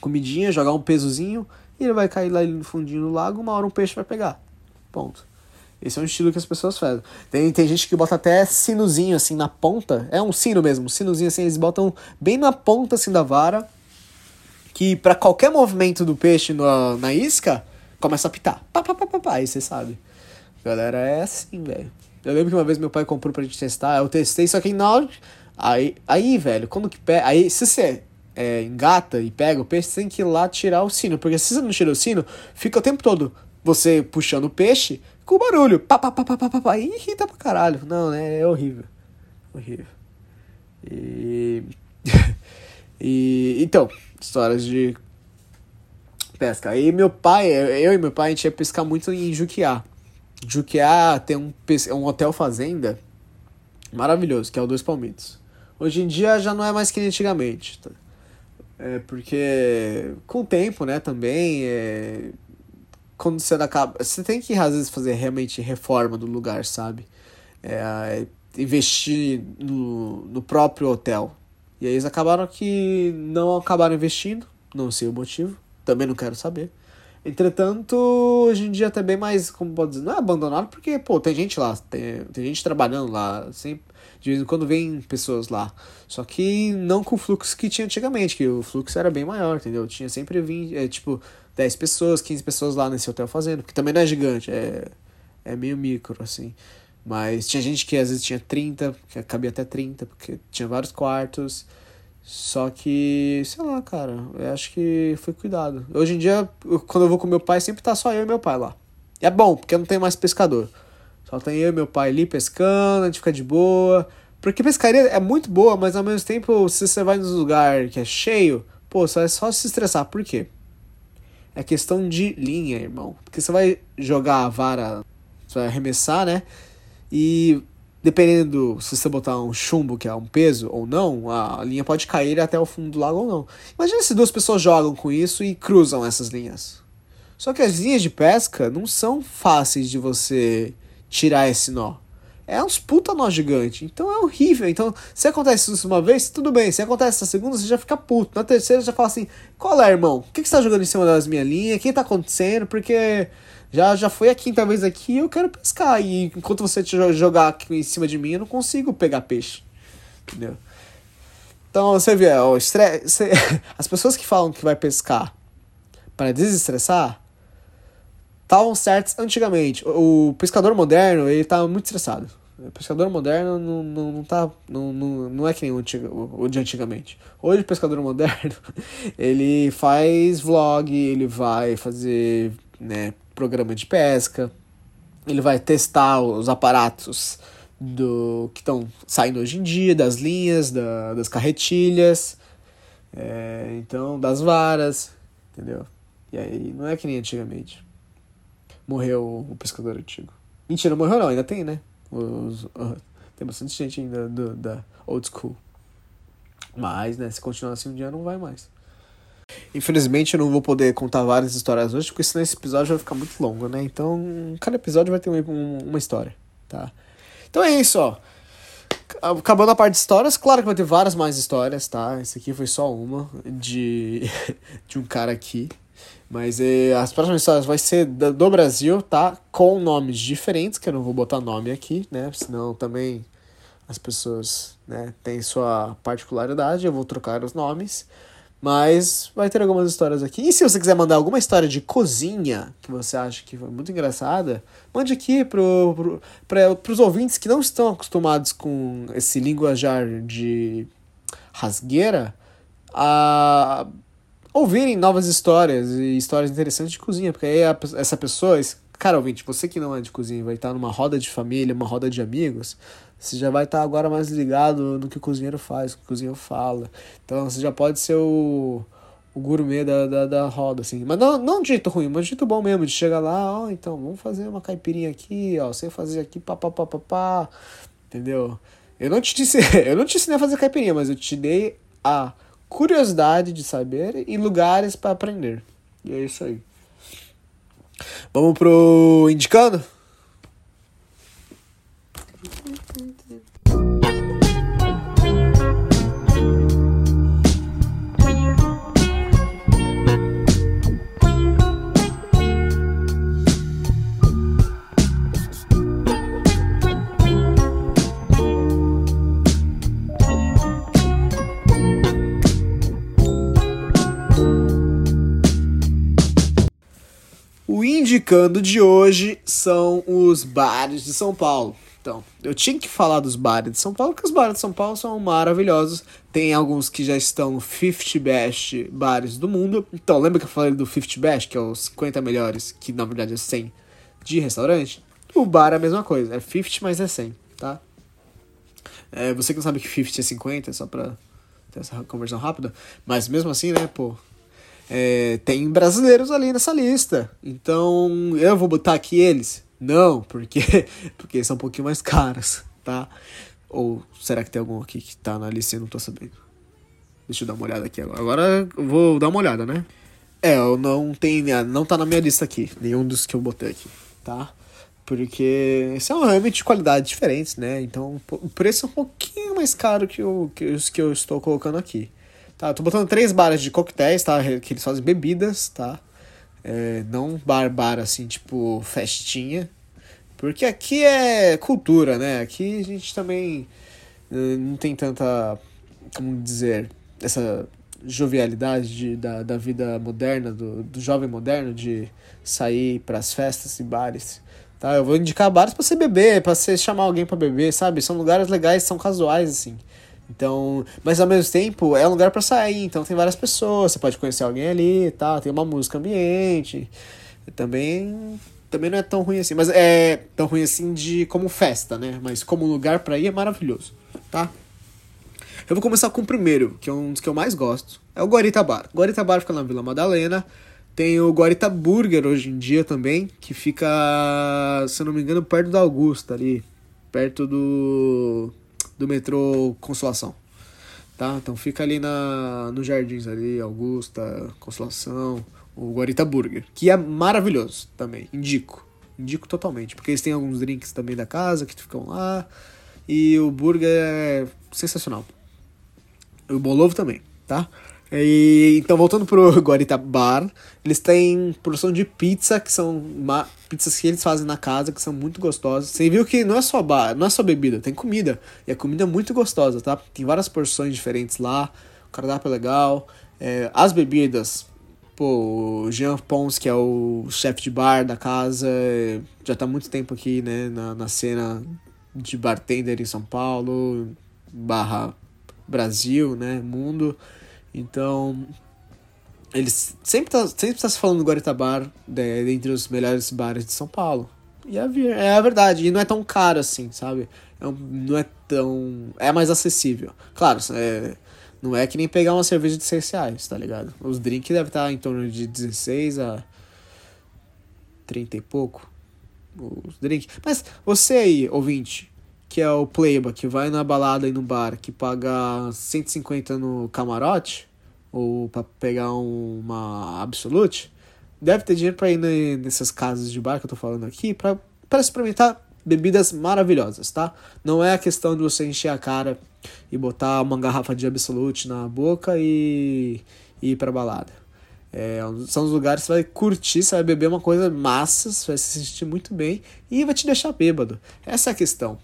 comidinha, jogar um pesozinho, e ele vai cair lá no fundinho do lago, uma hora um peixe vai pegar. Ponto. Esse é um estilo que as pessoas fazem. Tem, tem gente que bota até sinozinho assim na ponta. É um sino mesmo, um sinozinho assim, eles botam bem na ponta assim da vara. Que para qualquer movimento do peixe na, na isca, começa a pitar. Pá, pá, pá, pá, pá. Aí você sabe. Galera, é assim, velho. Eu lembro que uma vez meu pai comprou pra gente testar. Eu testei, só que na hora. Aí, aí velho, quando que pega. Aí, se você é, engata e pega o peixe, você tem que ir lá tirar o sino. Porque se você não tira o sino, fica o tempo todo você puxando o peixe com barulho. Pá, pá, pá, pá, pá, pá, pá, e irrita pra caralho. Não, né? É horrível. Horrível. E. e. Então, histórias de pesca. Aí meu pai, eu e meu pai, a gente ia pescar muito em Juquiá. Juquiá tem um, um hotel fazenda maravilhoso, que é o Dois Palmitos. Hoje em dia já não é mais que antigamente. Tá? É porque com o tempo, né, também, é, quando você acaba. Você tem que, às vezes, fazer realmente reforma do lugar, sabe? É, investir no, no próprio hotel. E aí eles acabaram que não acabaram investindo, não sei o motivo, também não quero saber. Entretanto, hoje em dia tá bem mais, como pode dizer, não é abandonado, porque, pô, tem gente lá, tem, tem gente trabalhando lá, sempre, de vez em quando vem pessoas lá. Só que não com o fluxo que tinha antigamente, que o fluxo era bem maior, entendeu? Tinha sempre 20, é, tipo, 10 pessoas, 15 pessoas lá nesse hotel fazendo, que também não é gigante, é, é meio micro, assim. Mas tinha gente que às vezes tinha 30, que cabia até 30, porque tinha vários quartos. Só que, sei lá, cara, eu acho que foi cuidado. Hoje em dia, quando eu vou com meu pai, sempre tá só eu e meu pai lá. E é bom, porque não tem mais pescador. Só tem eu e meu pai ali pescando, a gente fica de boa. Porque pescaria é muito boa, mas ao mesmo tempo, se você vai num lugar que é cheio, pô, você vai só se estressar. Por quê? É questão de linha, irmão. Porque você vai jogar a vara, você vai arremessar, né? E dependendo se você botar um chumbo, que é um peso ou não, a linha pode cair até o fundo do lago ou não. Imagina se duas pessoas jogam com isso e cruzam essas linhas. Só que as linhas de pesca não são fáceis de você tirar esse nó. É uns puta nó gigante. Então é horrível. Então, se acontece isso uma vez, tudo bem. Se acontece na segunda, você já fica puto. Na terceira, já fala assim: qual é, irmão? O que, você tá jogando em cima das minhas linhas? O que tá acontecendo? Porque já, já foi a quinta vez aqui eu quero pescar. E enquanto você jogar aqui em cima de mim, eu não consigo pegar peixe. Entendeu? Então você vê, o estresse, as pessoas que falam que vai pescar para desestressar estavam certas antigamente. O pescador moderno, ele tá muito estressado. O pescador moderno não, não, não, tá, não, não, não é que nem o, o de antigamente. Hoje o pescador moderno, ele faz vlog, ele vai fazer né, programa de pesca, ele vai testar os aparatos do que estão saindo hoje em dia, das linhas, da, das carretilhas, é, então das varas, entendeu? E aí não é que nem antigamente. Morreu o pescador antigo. Mentira, morreu não, ainda tem, né? Os, uh, tem bastante gente ainda do, da old school. Mas, né, se continuar assim um dia não vai mais. Infelizmente eu não vou poder contar várias histórias hoje, porque senão esse episódio vai ficar muito longo, né? Então, cada episódio vai ter uma, história, tá? Então é isso, ó. Acabando a parte de histórias, claro que vai ter várias mais histórias, tá? Esse aqui foi só uma de, de um cara aqui. Mas é, as próximas histórias vai ser do, Brasil, tá? Com nomes diferentes, que eu não vou botar nome aqui, né? Senão também as pessoas né, têm sua particularidade, eu vou trocar os nomes. Mas vai ter algumas histórias aqui. E se você quiser mandar alguma história de cozinha que você acha que foi muito engraçada, mande aqui pro, pro, pra, pros ouvintes que não estão acostumados com esse linguajar de rasgueira a ouvirem novas histórias e histórias interessantes de cozinha. Porque aí a, essa pessoa, esse, cara ouvinte, você que não é de cozinha, vai estar numa roda de família, uma roda de amigos, você já vai estar agora mais ligado no que o cozinheiro faz, o que o cozinheiro fala. Então você já pode ser o, o gourmet da, da, da roda, assim. Mas não, não de jeito ruim, mas de jeito bom mesmo, de chegar lá, ó, oh, então, vamos fazer uma caipirinha aqui, ó, você fazer aqui, pá, pá, pá, pá, pá, entendeu? Eu não te disse, eu não te ensinei a fazer caipirinha, mas eu te dei a curiosidade de saber e lugares para aprender. E é isso aí. Vamos pro indicando? Indicando de hoje são os bares de São Paulo. Então, eu tinha que falar dos bares de São Paulo, porque os bares de São Paulo são maravilhosos. Tem alguns que já estão no 50 best bares do mundo. Então, lembra que eu falei do 50 best, que é os 50 melhores, que na verdade é 100 de restaurante? O bar é a mesma coisa, é 50, mas é 100, tá? É, você que não sabe que 50 é 50, só pra ter essa conversão rápida. Mas mesmo assim, né, pô, é, tem brasileiros ali nessa lista. Então, eu vou botar aqui eles. Não, porque, porque são um pouquinho mais caros, tá? Ou será que tem algum aqui que tá na lista e não tô sabendo? Deixa eu dar uma olhada aqui agora. Agora eu vou dar uma olhada, né? É, eu não tem, não tá na minha lista aqui, nenhum dos que eu botei aqui, tá? Porque são realmente de qualidade diferentes, né? Então o preço é um pouquinho mais caro que, o, que os que eu estou colocando aqui. Tá, eu tô botando três bares de coquetéis, tá? Que eles fazem bebidas, tá? É, não bar-bar assim, tipo festinha. Porque aqui é cultura, né? Aqui a gente também uh, não tem tanta, como dizer, essa jovialidade de, da, da vida moderna, do, do jovem moderno, de sair para as festas e bares. Tá? Eu vou indicar bares para você beber, para você chamar alguém para beber, sabe? São lugares legais, são casuais, assim. Então, mas ao mesmo tempo é um lugar para sair, então tem várias pessoas, você pode conhecer alguém ali, tá? Tem uma música ambiente. Também também não é tão ruim assim, mas é tão ruim assim de como festa, né? Mas como lugar para ir é maravilhoso, tá? Eu vou começar com o primeiro, que é um dos que eu mais gosto. É o Guarita Bar. Guarita Bar fica na Vila Madalena. Tem o Guarita Burger hoje em dia também, que fica, se eu não me engano, perto da Augusta ali, perto do do metrô Consolação. Tá? Então fica ali na, nos jardins ali, Augusta, Consolação, o Guarita Burger, que é maravilhoso também, indico. Indico totalmente, porque eles têm alguns drinks também da casa que ficam lá. E o burger é sensacional. O bolovo também, tá? E, então, voltando pro Guarita Bar, eles têm produção de pizza, que são pizzas que eles fazem na casa, que são muito gostosas. Você viu que não é só bar, não é só bebida, tem comida. E a comida é muito gostosa, tá? Tem várias porções diferentes lá, o cardápio é legal. É, as bebidas, pô, o Jean Pons, que é o chefe de bar da casa, já tá há muito tempo aqui, né, na, na cena de bartender em São Paulo, barra Brasil, né, mundo. Então, eles sempre tá, sempre tá se falando do Guaritabar de, dentre os melhores bares de São Paulo. E é, é a verdade, e não é tão caro assim, sabe? É um, não é tão. É mais acessível. Claro, é, não é que nem pegar uma cerveja de 6 reais, tá ligado? Os drinks devem estar em torno de 16 a 30 e pouco. Os drinks. Mas você aí, ouvinte, que é o playboy, que vai na balada e no bar, que paga 150 no camarote, ou para pegar um, uma Absolute, deve ter dinheiro para ir nessas casas de bar que eu tô falando aqui, para experimentar bebidas maravilhosas, tá? Não é a questão de você encher a cara e botar uma garrafa de Absolute na boca e, e ir pra balada. É, são os lugares que você vai curtir, você vai beber uma coisa massa, você vai se sentir muito bem e vai te deixar bêbado. Essa é a questão.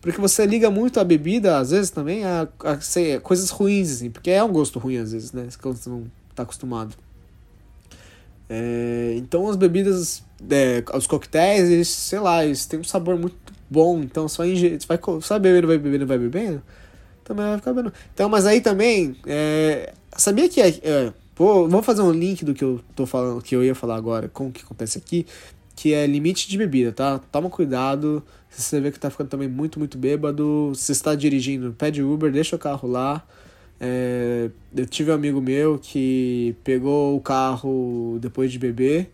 Porque você liga muito a bebida, às vezes, também, a, a, a coisas ruins, assim, porque é um gosto ruim, às vezes, né? Quando você não tá acostumado. É, então as bebidas, é, os coquetéis, eles, sei lá, eles têm um sabor muito bom, então vai, você vai, vai bebendo, vai bebendo, vai bebendo, também vai ficar bebendo. Então, mas aí também, é, sabia que, é, vou, vou fazer um link do que eu tô falando, que eu ia falar agora, com o que acontece aqui, que é limite de bebida, tá? Toma cuidado, se você vê que tá ficando também muito, muito bêbado, se está dirigindo, pede Uber, deixa o carro lá, é, eu tive um amigo meu que pegou o carro depois de beber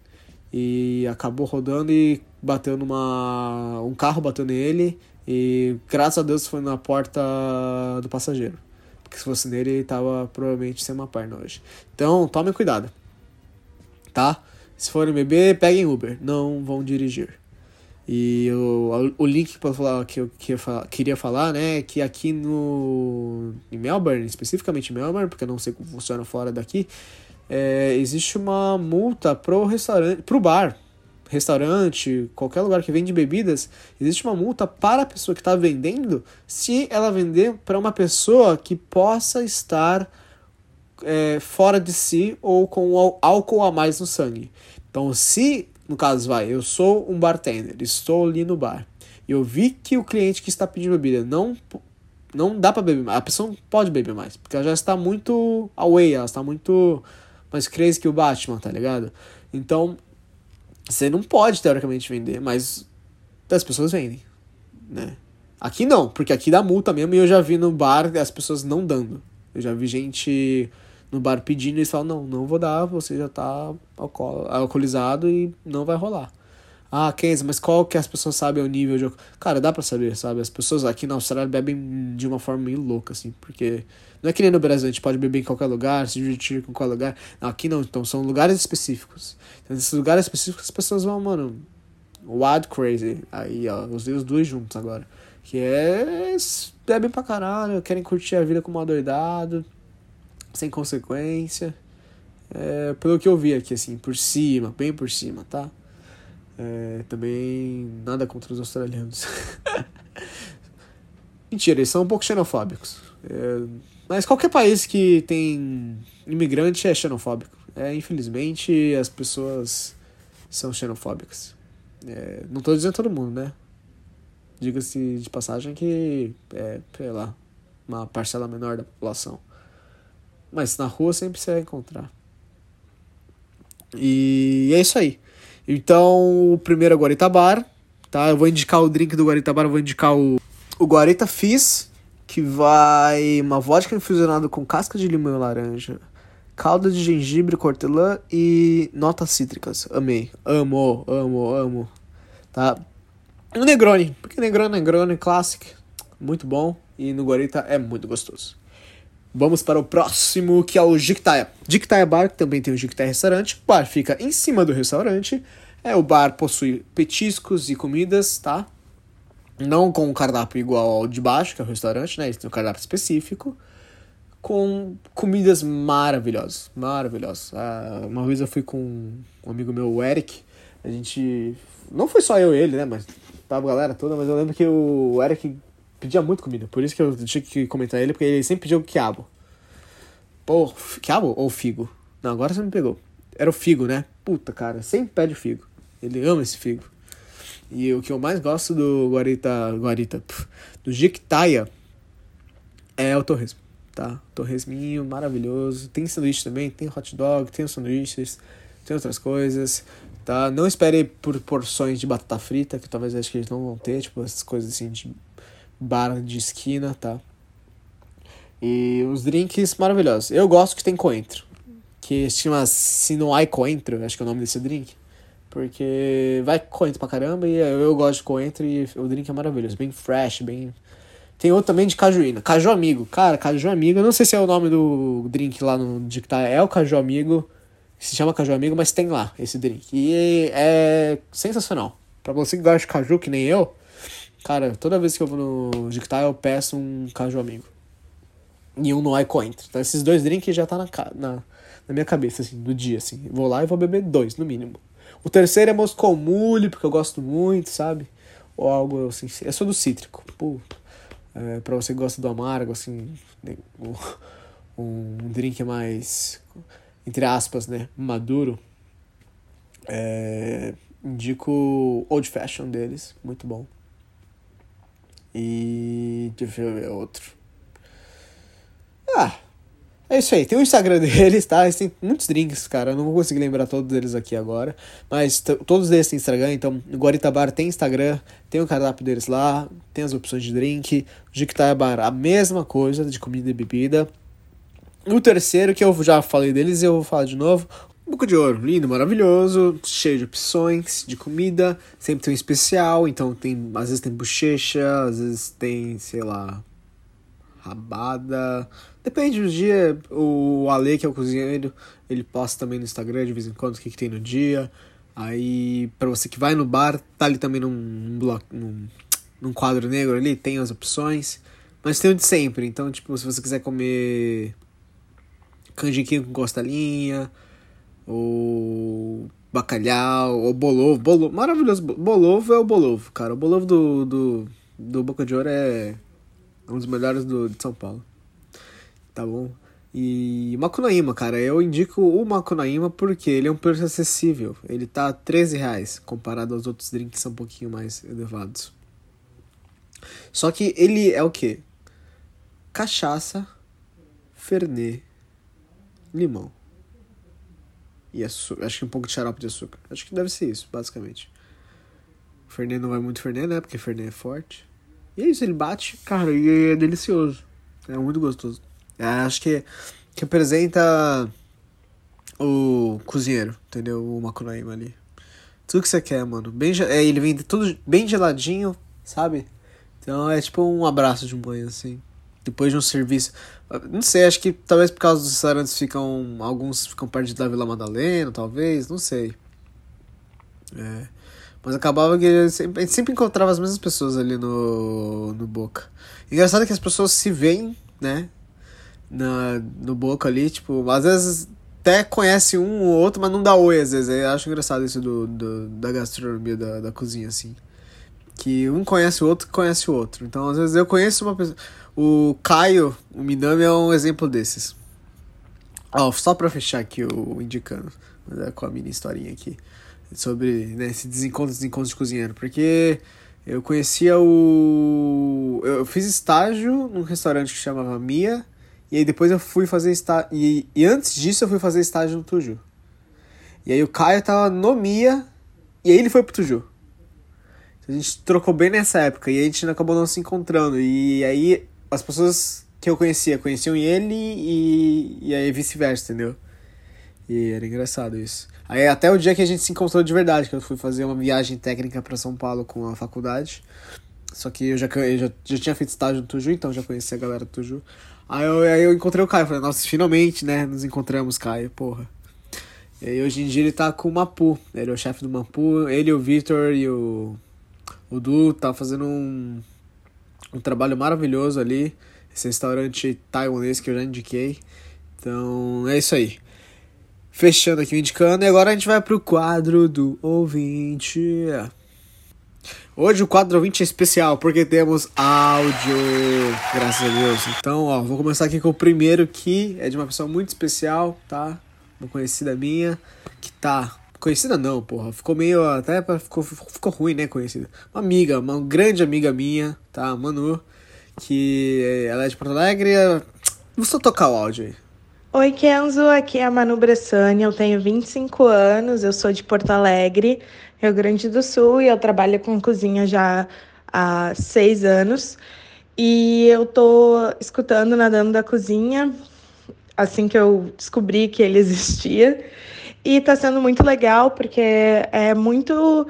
e acabou rodando e bateu numa. Um carro bateu nele e graças a Deus foi na porta do passageiro. Porque se fosse nele, ele tava provavelmente sem uma perna hoje. Então, tome cuidado. Tá? Se forem beber, peguem Uber. Não vão dirigir. E o, o link para falar que eu queria queria falar, né, é que aqui no em Melbourne, especificamente em Melbourne, porque eu não sei como funciona fora daqui, é, existe uma multa pro restaurante, pro bar, restaurante, qualquer lugar que vende bebidas, existe uma multa para a pessoa que está vendendo se ela vender para uma pessoa que possa estar é, fora de si ou com álcool a mais no sangue. Então, se no caso, vai, eu sou um bartender, estou ali no bar. E eu vi que o cliente que está pedindo bebida não não dá para beber mais. A pessoa não pode beber mais, porque ela já está muito away, ela está muito mais crazy que o Batman, tá ligado? Então, você não pode teoricamente vender, mas as pessoas vendem, né? Aqui não, porque aqui dá multa mesmo e eu já vi no bar as pessoas não dando. Eu já vi gente no bar pedindo eles falam, não, não vou dar, você já tá alcool, alcoolizado e não vai rolar. Ah, Kenzie, mas qual que as pessoas sabem o nível de... Cara, dá pra saber, sabe? As pessoas aqui na Austrália bebem de uma forma meio louca, assim, porque... Não é que nem no Brasil, a gente pode beber em qualquer lugar, se divertir em qualquer lugar. Não, aqui não, então são lugares específicos. Então, nesses lugares específicos as pessoas vão, mano, wild crazy. Aí, ó, usei os dois juntos agora. Que é... bebem pra caralho, querem curtir a vida com uma doidado sem consequência. É, pelo que eu vi aqui, assim, por cima, bem por cima, tá? É, também nada contra os australianos. Mentira, eles são um pouco xenofóbicos. É, mas qualquer país que tem imigrante é xenofóbico. É, infelizmente, as pessoas são xenofóbicas. É, não estou dizendo todo mundo, né? Diga-se de passagem que é, sei lá, uma parcela menor da população. Mas na rua sempre você vai encontrar. E é isso aí. Então, o primeiro é o Guarita Bar, tá? Eu vou indicar o drink do Guarita Bar, eu vou indicar o, o Guarita Fizz, que vai uma vodka infusionada com casca de limão e laranja, calda de gengibre, cortelã e notas cítricas. Amei. Amo, amo, amo. Tá? E o Negroni, porque Negroni, Negroni Classic, muito bom. E no Guarita é muito gostoso. Vamos para o próximo, que é o Jiktaya. Jiktaya Bar, que também tem o Jiktaya Restaurante. O bar fica em cima do restaurante. É, o bar possui petiscos e comidas, tá? Não com um cardápio igual ao de baixo, que é o restaurante, né? Eles têm um cardápio específico. Com comidas maravilhosas. Maravilhosas. Ah, uma vez eu fui com um amigo meu, o Eric. A gente. Não foi só eu e ele, né? Mas tava a galera toda, mas eu lembro que o Eric pedia muito comida. Por isso que eu tinha que comentar ele, porque ele sempre pediu quiabo. Pô, quiabo ou figo? Não, agora você me pegou. Era o figo, né? Puta, cara, sempre pede o figo. Ele ama esse figo. E o que eu mais gosto do Guarita, Guarita, do Jiquitaia é o torresmo, tá? Torresminho maravilhoso. Tem sanduíche também, tem hot dog, tem sanduíches, tem outras coisas, tá? Não espere por porções de batata frita, que talvez acho que eles não vão ter, tipo essas coisas assim de bar de esquina, tá? E os drinks maravilhosos. Eu gosto que tem coentro. Que se chama Sinoai Coentro, acho que é o nome desse drink. Porque vai coentro pra caramba e eu gosto de coentro e o drink é maravilhoso. Bem fresh, bem. Tem outro também de cajuína. Caju Amigo. Cara, Caju Amigo. Eu não sei se é o nome do drink lá no de que tá. É o Caju Amigo. Se chama Caju Amigo, mas tem lá esse drink. E é sensacional. Pra você que gosta de caju, que nem eu, Cara, toda vez que eu vou no Dictar, eu peço um caju amigo. E um no coentro. Então esses dois drinks já tá na, na, na minha cabeça, assim, do dia, assim. Vou lá e vou beber dois, no mínimo. O terceiro é Moscou Mule, porque eu gosto muito, sabe? Ou algo assim. Eu sou do cítrico. Pô, é, pra você que gosta do amargo, assim. Um, um drink mais, entre aspas, né? Maduro. É, indico Old Fashion deles, muito bom. E. Deixa eu ver outro. Ah, é isso aí, tem o Instagram deles, tá? Eles têm muitos drinks, cara. Eu não vou conseguir lembrar todos eles aqui agora. Mas todos eles têm Instagram, então o Guaritabar tem Instagram, tem o cardápio deles lá, tem as opções de drink. O Jiquitaibar, a mesma coisa, de comida e bebida. O terceiro, que eu já falei deles e eu vou falar de novo. Boca de Ouro, lindo, maravilhoso, cheio de opções de comida, sempre tem um especial, então tem, às vezes tem bochecha, às vezes tem, sei lá, rabada, Depende do dia. O Ale, que é o cozinheiro, ele posta também no Instagram de vez em quando o que, que tem no dia. Aí, para você que vai no bar, tá ali também num, num, bloco, num, num quadro negro ali, tem as opções. Mas tem o de sempre. Então, tipo, se você quiser comer canjiquinho com costelinha, ou bacalhau, ou bolovo. bolovo maravilhoso. Bolovo é o bolovo, cara. O bolovo do, do, do Boca de Ouro é um dos melhores do, de São Paulo tá bom? E Macunaíma, cara, eu indico o Macunaíma porque ele é um preço acessível. Ele tá 13 reais, comparado aos outros drinks que são um pouquinho mais elevados. Só que ele é o que? Cachaça, fernet, limão. E açúcar. Acho que um pouco de xarope de açúcar. Acho que deve ser isso, basicamente. Fernet não vai muito Fernet, né? Porque Fernet é forte. E é isso, ele bate, cara, e é delicioso. É muito gostoso. É, acho que, que representa o cozinheiro, entendeu? O Macunaíma ali. Tudo que você quer, mano. Bem, é, ele vem tudo bem geladinho, sabe? Então é tipo um abraço de um banho, assim. Depois de um serviço. Não sei, acho que talvez por causa dos restaurantes ficam. Alguns ficam perto da Vila Madalena, talvez, não sei. É. Mas acabava que a gente sempre encontrava as mesmas pessoas ali no, no Boca. Engraçado que as pessoas se veem, né? na, no Boca ali, tipo, às vezes até conhece um ou outro, mas não dá oi às vezes. Eu acho engraçado isso do, do da gastronomia, da, da cozinha, assim. Que um conhece o outro conhece o outro. Então, às vezes eu conheço uma pessoa. O Caio, o Minami, é um exemplo desses. Ó, só pra fechar aqui o indicando, é com a minha historinha aqui. Sobre né, esse desencontro, desencontro de cozinheiro. Porque eu conhecia o. Eu fiz estágio num restaurante que chamava Mia e aí depois eu fui fazer estágio. E, e antes disso eu fui fazer estágio no Tuju. E aí o Caio tava no Mia. E aí ele foi pro Tuju. A gente trocou bem nessa época. E a gente acabou não se encontrando. E aí as pessoas que eu conhecia conheciam ele e, e aí vice-versa, entendeu? E era engraçado isso. Aí até o dia que a gente se encontrou de verdade, que eu fui fazer uma viagem técnica para São Paulo com a faculdade. Só que eu já, eu já, já tinha feito estágio no Tuju, então já conhecia a galera do Tuju. Aí eu, aí eu encontrei o Caio, falei, nossa, finalmente, né, nos encontramos, Caio, porra. E hoje em dia ele tá com o Mapu, ele é o chefe do Mapu, ele, o Victor e o, o Du tá fazendo um, um trabalho maravilhoso ali, esse restaurante taiwanês que eu já indiquei. Então é isso aí. Fechando aqui o indicando, e agora a gente vai pro quadro do ouvinte. Hoje o quadro 20 é especial porque temos áudio, graças a Deus. Então, ó, vou começar aqui com o primeiro que é de uma pessoa muito especial, tá? Uma conhecida minha que tá conhecida não, porra, ficou meio até ficou ficou ruim, né, conhecida. Uma amiga, uma grande amiga minha, tá? Manu, que ela é de Porto Alegre. Vou só tocar o áudio aí. Oi, Kenzo, aqui é a Manu Bressani, eu tenho 25 anos, eu sou de Porto Alegre. Rio Grande do Sul e eu trabalho com cozinha já há seis anos. E eu tô escutando Nadando da Cozinha assim que eu descobri que ele existia. E tá sendo muito legal porque é muito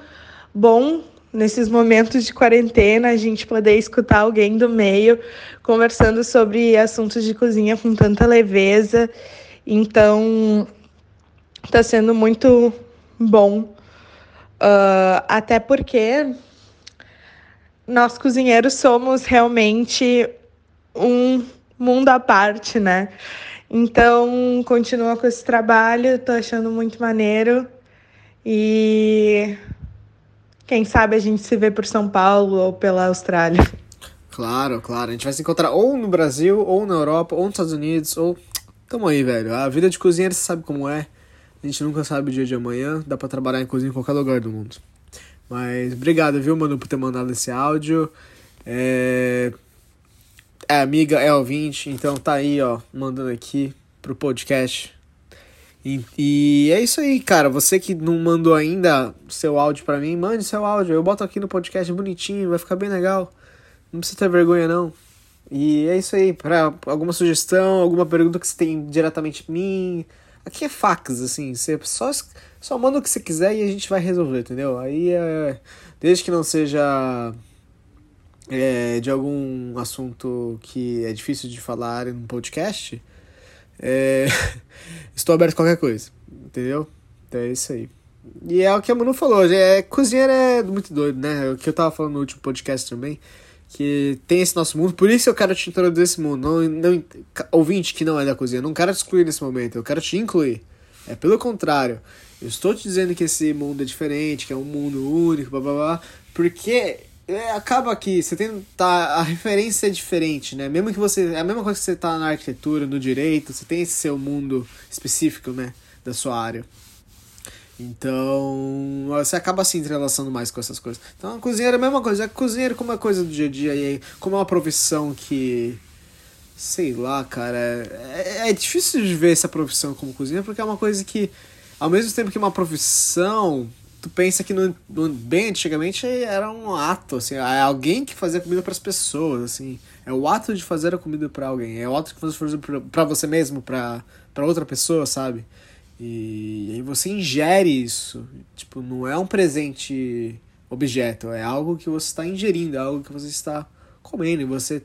bom nesses momentos de quarentena a gente poder escutar alguém do meio conversando sobre assuntos de cozinha com tanta leveza. Então, tá sendo muito bom Uh, até porque nós cozinheiros somos realmente um mundo à parte, né? Então, continua com esse trabalho, tô achando muito maneiro. E quem sabe a gente se vê por São Paulo ou pela Austrália. Claro, claro. A gente vai se encontrar ou no Brasil, ou na Europa, ou nos Estados Unidos, ou. Tamo aí, velho. A vida de cozinheiro você sabe como é. A gente nunca sabe o dia de amanhã. Dá pra trabalhar em cozinha em qualquer lugar do mundo. Mas obrigado, viu, mano, por ter mandado esse áudio. É, é amiga, é ouvinte, então tá aí, ó, mandando aqui pro podcast. E, e é isso aí, cara. Você que não mandou ainda seu áudio para mim, mande seu áudio. Eu boto aqui no podcast bonitinho, vai ficar bem legal. Não precisa ter vergonha, não. E é isso aí. Pra alguma sugestão, alguma pergunta que você tem diretamente pra mim. Aqui é fax, assim. Você só, só manda o que você quiser e a gente vai resolver, entendeu? Aí é. Desde que não seja é, de algum assunto que é difícil de falar no podcast, é, estou aberto a qualquer coisa, entendeu? Então é isso aí. E é o que a Manu falou, é, cozinheiro é muito doido, né? É o que eu tava falando no último podcast também, que tem esse nosso mundo, por isso eu quero te introduzir esse mundo. Não, não, ouvinte que não é da cozinha, não quero te excluir nesse momento, eu quero te incluir. É pelo contrário, eu estou te dizendo que esse mundo é diferente, que é um mundo único, blá blá blá, porque é, acaba que você tem tá a referência é diferente, né? Mesmo que você é a mesma coisa que você tá na arquitetura, no direito, você tem esse seu mundo específico, né, da sua área. Então, você acaba se entrelaçando mais com essas coisas. Então, cozinheiro é a mesma coisa. A cozinheiro como é coisa do dia a dia e como é uma profissão que sei lá, cara, é, é difícil de ver essa profissão como cozinheiro porque é uma coisa que ao mesmo tempo que é uma profissão, tu pensa que no, no, bem antigamente era um ato, assim, é alguém que fazia comida para as pessoas, assim, é o ato de fazer a comida para alguém, é o ato de fazer para você mesmo, para outra pessoa, sabe? E, e aí você ingere isso, tipo, não é um presente objeto, é algo que você está ingerindo, é algo que você está comendo, e você,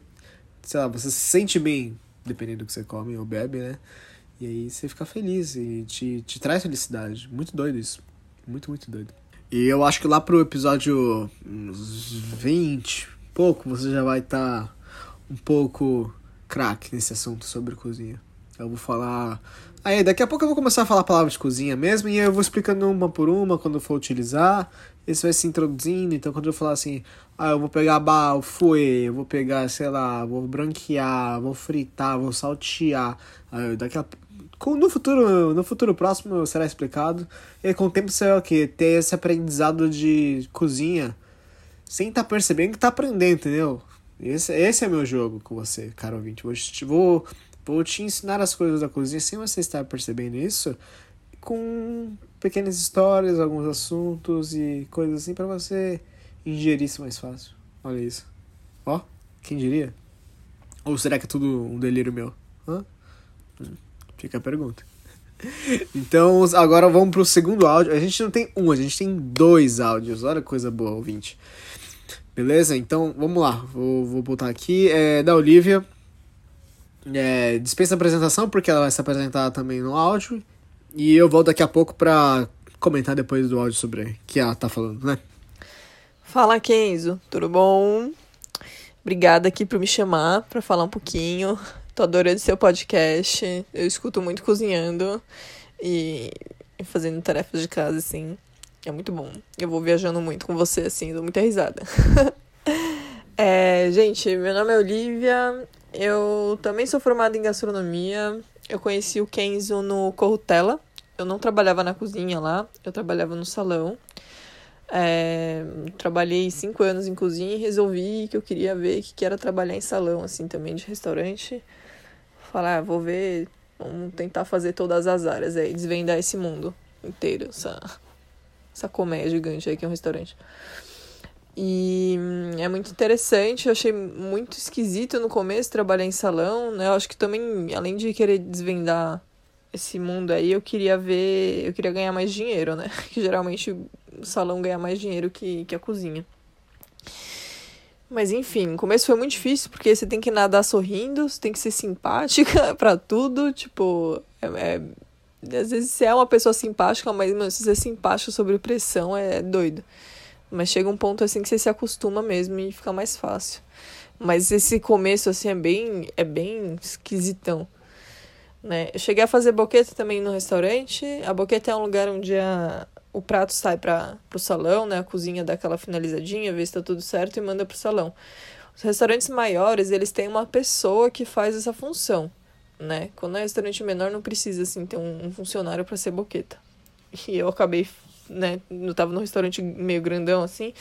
sei lá, você se sente bem, dependendo do que você come ou bebe, né? E aí você fica feliz e te, te traz felicidade. Muito doido isso. Muito, muito doido. E eu acho que lá pro episódio 20, pouco, você já vai estar tá um pouco craque nesse assunto sobre cozinha. Eu vou falar. Aí, daqui a pouco eu vou começar a falar palavras de cozinha mesmo, e eu vou explicando uma por uma quando for utilizar. Esse vai se introduzindo, então quando eu falar assim, ah, eu vou pegar fouet, eu vou pegar, sei lá, vou branquear, vou fritar, vou saltear. Aí, daqui a no futuro, no futuro próximo será explicado. E com o tempo você vai o? Ter esse aprendizado de cozinha sem estar tá percebendo que tá aprendendo, entendeu? Esse, esse é meu jogo com você, caro ouvinte. Vou, vou, vou te ensinar as coisas da cozinha sem você estar percebendo isso. Com pequenas histórias, alguns assuntos e coisas assim para você ingerir isso mais fácil. Olha isso. Ó, quem diria? Ou será que é tudo um delírio meu? Hã? Fica a pergunta. Então, agora vamos pro segundo áudio. A gente não tem um, a gente tem dois áudios. Olha que coisa boa, ouvinte. Beleza? Então, vamos lá. Vou, vou botar aqui. É da Olivia. É, dispensa a apresentação, porque ela vai se apresentar também no áudio. E eu volto daqui a pouco pra comentar depois do áudio sobre o que ela tá falando, né? Fala, Kenzo. Tudo bom? Obrigada aqui por me chamar para falar um pouquinho Tô adorando seu podcast. Eu escuto muito cozinhando e fazendo tarefas de casa, assim. É muito bom. Eu vou viajando muito com você, assim, dou muita risada. é, gente, meu nome é Olivia. Eu também sou formada em gastronomia. Eu conheci o Kenzo no Corrutela. Eu não trabalhava na cozinha lá, eu trabalhava no salão. É, trabalhei cinco anos em cozinha e resolvi que eu queria ver o que era trabalhar em salão, assim, também de restaurante falar, ah, vou ver, vamos tentar fazer todas as áreas aí, desvendar esse mundo inteiro, essa, essa colmeia gigante aí que é um restaurante. E hum, é muito interessante, eu achei muito esquisito no começo trabalhar em salão, né? Eu acho que também, além de querer desvendar esse mundo aí, eu queria ver, eu queria ganhar mais dinheiro, né? Que geralmente o salão ganha mais dinheiro que, que a cozinha. Mas enfim, o começo foi muito difícil porque você tem que nadar sorrindo, você tem que ser simpática para tudo. Tipo, é, é, às vezes você é uma pessoa simpática, mas mano, se você é simpático sobre pressão é doido. Mas chega um ponto assim que você se acostuma mesmo e fica mais fácil. Mas esse começo assim é bem, é bem esquisitão. né? Eu cheguei a fazer boqueta também no restaurante. A boqueta é um lugar onde a, o prato sai para o salão, né? A cozinha dá aquela finalizadinha, vê se tá tudo certo e manda pro salão. Os restaurantes maiores, eles têm uma pessoa que faz essa função, né? Quando é restaurante menor, não precisa, assim, ter um, funcionário para ser boqueta. E eu acabei, né? Eu tava num restaurante meio grandão, assim,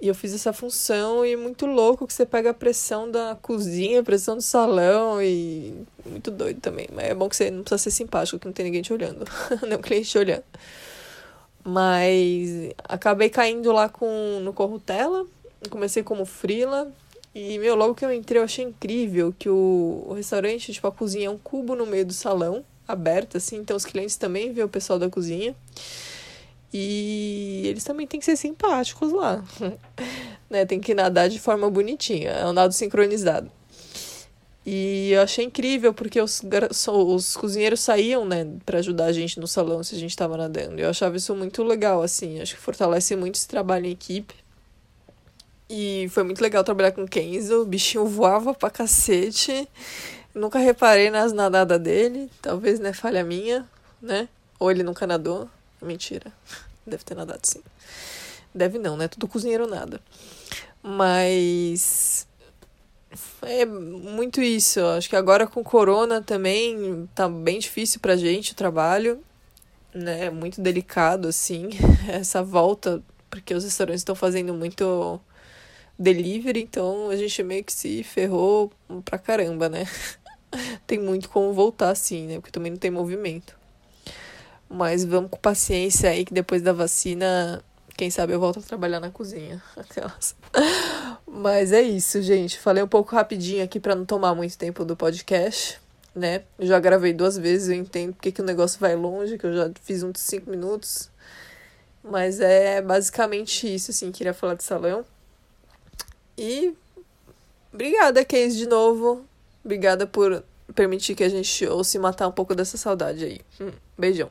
e eu fiz essa função e muito louco que você pega a pressão da cozinha, a pressão do salão e muito doido também. Mas é bom que você não precisa ser simpático, que não tem ninguém te olhando, nem o cliente te olhando. Mas acabei caindo lá com no Corrutela, comecei como frila e, meu, logo que eu entrei eu achei incrível que o, o restaurante, tipo, a cozinha é um cubo no meio do salão, aberto, assim, então os clientes também vê o pessoal da cozinha. E eles também têm que ser simpáticos lá. né? Tem que nadar de forma bonitinha. É um nado sincronizado. E eu achei incrível porque os, os cozinheiros saíam, né, para ajudar a gente no salão se a gente tava nadando. Eu achava isso muito legal, assim. Acho que fortalece muito esse trabalho em equipe. E foi muito legal trabalhar com o Kenzo. O bichinho voava pra cacete. Nunca reparei nas nadadas dele. Talvez, né, falha minha, né? Ou ele nunca nadou. Mentira. Deve ter nadado sim. Deve não, né? Tudo cozinheiro nada. Mas. É muito isso. Acho que agora com corona também tá bem difícil pra gente o trabalho. Né? Muito delicado, assim. Essa volta, porque os restaurantes estão fazendo muito delivery, então a gente meio que se ferrou pra caramba, né? tem muito como voltar assim, né? Porque também não tem movimento. Mas vamos com paciência aí que depois da vacina, quem sabe eu volto a trabalhar na cozinha. Aquelas. Mas é isso, gente. Falei um pouco rapidinho aqui para não tomar muito tempo do podcast, né? Já gravei duas vezes, eu entendo porque que o negócio vai longe, que eu já fiz uns 5 minutos. Mas é basicamente isso, assim, queria falar de salão. E obrigada, Case, de novo. Obrigada por permitir que a gente ouça e matar um pouco dessa saudade aí. Hum, beijão.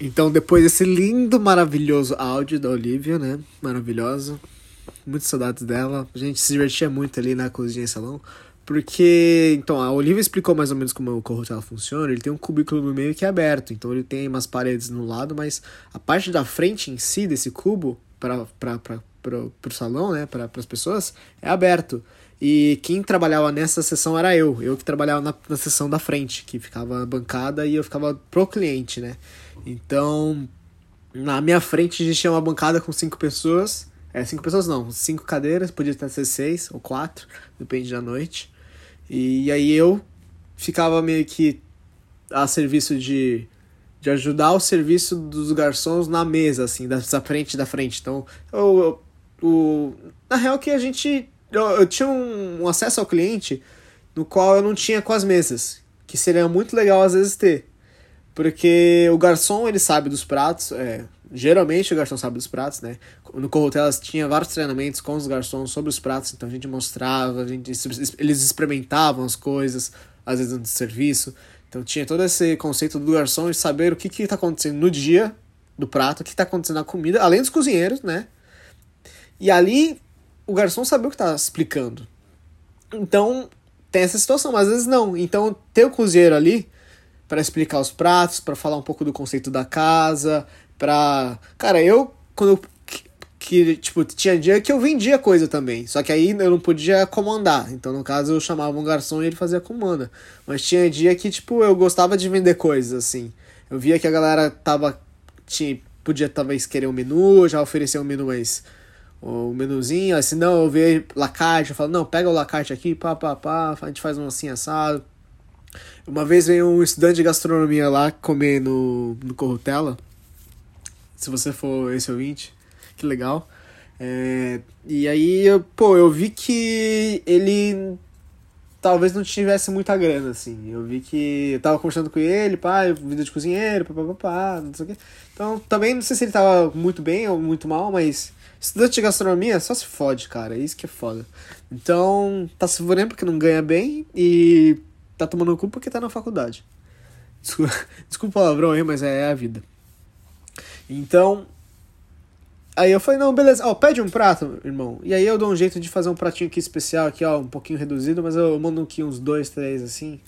Então, depois desse lindo, maravilhoso áudio da Olivia, né? Maravilhosa. Muitas saudades dela. A gente se divertia muito ali na cozinha e salão. Porque, então, a Olivia explicou mais ou menos como o corrotel funciona. Ele tem um cubículo no meio que é aberto. Então, ele tem umas paredes no lado, mas a parte da frente em si desse cubo, para o salão, né? Para as pessoas, é aberto. E quem trabalhava nessa sessão era eu. Eu que trabalhava na, na sessão da frente, que ficava bancada e eu ficava pro cliente, né? Então, na minha frente a gente tinha uma bancada com cinco pessoas. É, cinco pessoas não, cinco cadeiras, podia ter ser seis ou quatro, depende da noite. E aí eu ficava meio que a serviço de, de ajudar o serviço dos garçons na mesa, assim, dessa frente da frente. Então, eu, eu, na real que a gente. Eu, eu tinha um, um acesso ao cliente no qual eu não tinha com as mesas. Que seria muito legal às vezes ter. Porque o garçom, ele sabe dos pratos, é, geralmente o garçom sabe dos pratos, né? No Corrotelas tinha vários treinamentos com os garçons sobre os pratos, então a gente mostrava, a gente, eles experimentavam as coisas, às vezes antes do serviço. Então tinha todo esse conceito do garçom de saber o que está acontecendo no dia do prato, o que está acontecendo na comida, além dos cozinheiros, né? E ali o garçom sabia o que estava explicando. Então tem essa situação, mas às vezes não. Então ter o cozinheiro ali para explicar os pratos, para falar um pouco do conceito da casa, pra. Cara, eu, quando. Que, tipo, tinha dia que eu vendia coisa também. Só que aí eu não podia comandar. Então, no caso, eu chamava um garçom e ele fazia comanda. Mas tinha dia que, tipo, eu gostava de vender coisas, assim. Eu via que a galera tava. Tinha, podia talvez querer um menu, já oferecer um menu mais. O um menuzinho, assim, não, eu vi lacarte, eu falo, não, pega o lacarte aqui, pá, pá, pá, a gente faz um assim assado. Uma vez veio um estudante de gastronomia lá comer no, no Corrutela. Se você for esse ouvinte, que legal. É, e aí, pô, eu vi que ele talvez não tivesse muita grana, assim. Eu vi que eu tava conversando com ele, pá, vida de cozinheiro, papapá, não sei o quê. Então, também não sei se ele tava muito bem ou muito mal, mas estudante de gastronomia só se fode, cara. É isso que é foda. Então, tá se fudendo porque não ganha bem e tá tomando cu porque tá na faculdade. Desculpa, desculpa o palavrão aí, mas é, a vida. Então. Aí eu falei, não, beleza, ó, pede um prato, irmão. E aí eu dou um jeito de fazer um pratinho aqui especial, aqui, ó, um pouquinho reduzido, mas eu mando aqui uns dois, três, assim.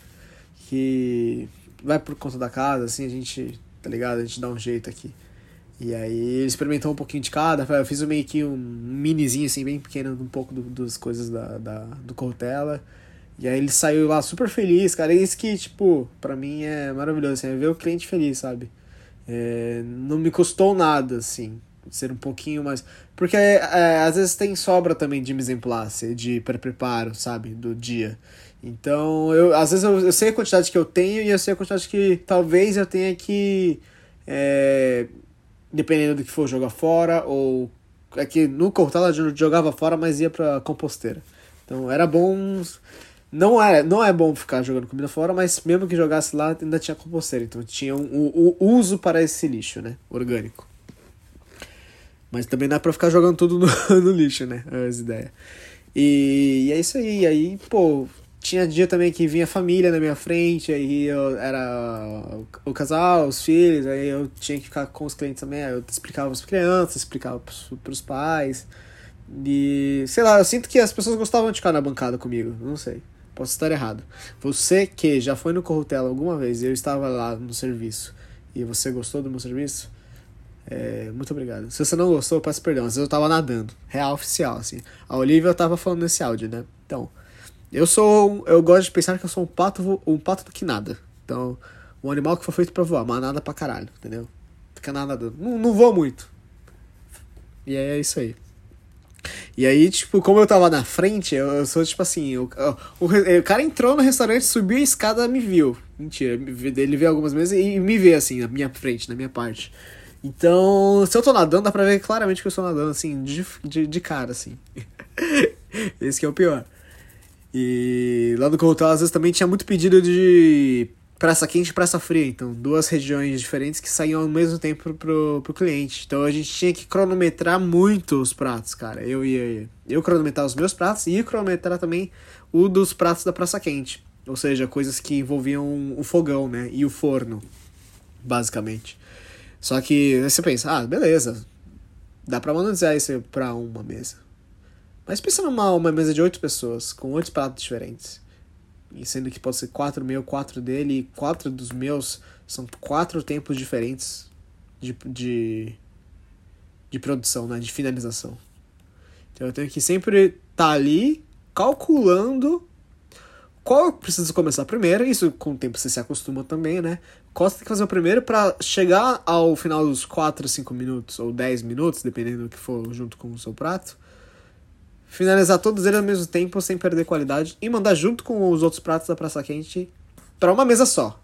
Que. vai por conta da casa, assim, a gente, tá ligado? A gente dá um jeito aqui. E aí ele experimentou um pouquinho de cada, eu fiz meio que um minizinho assim, bem pequeno, um pouco do, das coisas da, da, do Cortella. E aí ele saiu lá super feliz, cara. E isso que, tipo, pra mim é maravilhoso, assim, é ver o cliente feliz, sabe? É, não me custou nada, assim, ser um pouquinho mais. Porque é, às vezes tem sobra também de mise en place, de pré-preparo, sabe? Do dia. Então, eu, às vezes eu, eu, sei a quantidade que eu tenho e eu sei a quantidade que talvez eu tenha que. É, dependendo do que for jogar fora, ou. É que no Cortella eu jogava fora, mas ia pra composteira. Então era bom. Não é, não é bom ficar jogando comida fora, mas mesmo que jogasse lá, ainda tinha composteira. Então tinha um, um, um uso para esse lixo, né? Orgânico. Mas também dá pra ficar jogando tudo no, no lixo, né? As ideias. E, e, é isso aí. Aí, pô, tinha dia também que vinha família na minha frente, aí eu era o, o casal, os filhos, aí eu tinha que ficar com os clientes também, eu explicava as crianças, explicava para os pais. E sei lá, eu sinto que as pessoas gostavam de ficar na bancada comigo, não sei. Posso estar errado. Você que já foi no Corrutela alguma vez e eu estava lá no serviço e você gostou do meu serviço, é, muito obrigado. Se você não gostou, eu peço perdão. Às vezes eu tava nadando. Real oficial, assim. A Olivia tava falando nesse áudio, né? Então, eu sou. Eu gosto de pensar que eu sou um pato, um pato do que nada. Então, um animal que foi feito pra voar, mas nada pra caralho, entendeu? Fica nada. Não, não voa muito. E é isso aí. E aí, tipo, como eu tava na frente, eu, eu sou tipo assim, o, o, o, cara entrou no restaurante, subiu a escada me viu. Mentira, ele veio algumas vezes e me vê assim, na minha frente, na minha parte. Então, se eu tô nadando, dá pra ver claramente que eu estou nadando, assim, de, de, de cara, assim. Esse que é o pior. E lá no Corretel, às vezes, também tinha muito pedido de praça quente e praça fria. Então, duas regiões diferentes que saíam ao mesmo tempo pro, pro cliente. Então, a gente tinha que cronometrar muito os pratos, cara. Eu ia eu cronometrar os meus pratos e cronometrar também o dos pratos da praça quente. Ou seja, coisas que envolviam o fogão, né? E o forno, basicamente. Só que você pensa, ah, beleza. Dá pra manusear isso pra uma mesa. Mas pensa numa uma mesa de oito pessoas, com oito pratos diferentes. E sendo que pode ser quatro meu, quatro dele, e quatro dos meus são quatro tempos diferentes de, de, de produção, né? De finalização. Então eu tenho que sempre estar tá ali calculando qual eu preciso começar primeiro. Isso com o tempo você se acostuma também, né? Qual você tem que fazer o primeiro para chegar ao final dos 4, 5 minutos ou 10 minutos, dependendo do que for junto com o seu prato finalizar todos eles ao mesmo tempo sem perder qualidade e mandar junto com os outros pratos da praça quente para uma mesa só.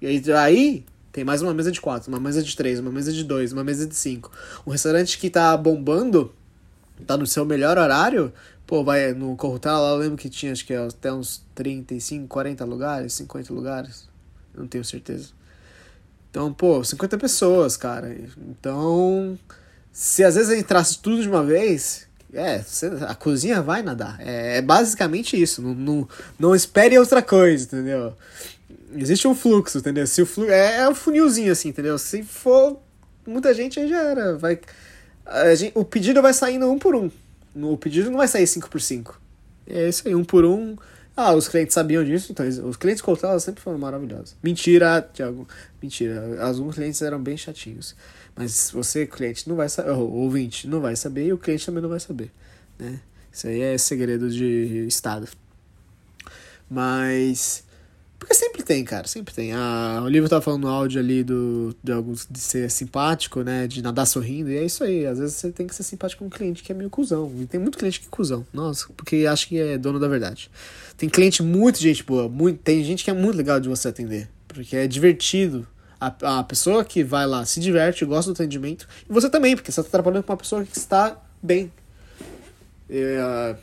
E aí, aí tem mais uma mesa de quatro, uma mesa de três, uma mesa de dois, uma mesa de cinco. Um restaurante que tá bombando, tá no seu melhor horário, pô, vai no Corrutal lá, eu lembro que tinha acho que até uns 35, 40 lugares, 50 lugares, não tenho certeza. Então, pô, 50 pessoas, cara. Então, se às vezes entrasse tudo de uma vez, é, a cozinha vai nadar. É, é basicamente isso. Não, não, não espere outra coisa, entendeu? Existe um fluxo, entendeu? Se o fluxo, é, é um funilzinho assim, entendeu? Se for muita gente, aí já era. Vai, gente, o pedido vai saindo um por um. O pedido não vai sair 5 por 5 É isso aí, um por um. Ah, os clientes sabiam disso, então os clientes Coutela sempre foram maravilhosos. Mentira, Thiago. Mentira. Alguns clientes eram bem chatinhos. Mas você, cliente, não vai saber, ou ouvinte, não vai saber e o cliente também não vai saber, né? Isso aí é segredo de Estado. Mas. Porque sempre tem, cara, sempre tem. A Olivia tava falando no áudio ali do, de alguns de ser simpático, né? De nadar sorrindo. E é isso aí. Às vezes você tem que ser simpático com um cliente que é meio cuzão. E tem muito cliente que é cuzão. Nossa, porque acha que é dono da verdade. Tem cliente muito gente boa. Muito, tem gente que é muito legal de você atender. Porque é divertido a, a pessoa que vai lá se diverte, gosta do atendimento, e você também, porque você está trabalhando com uma pessoa que está bem. Uh,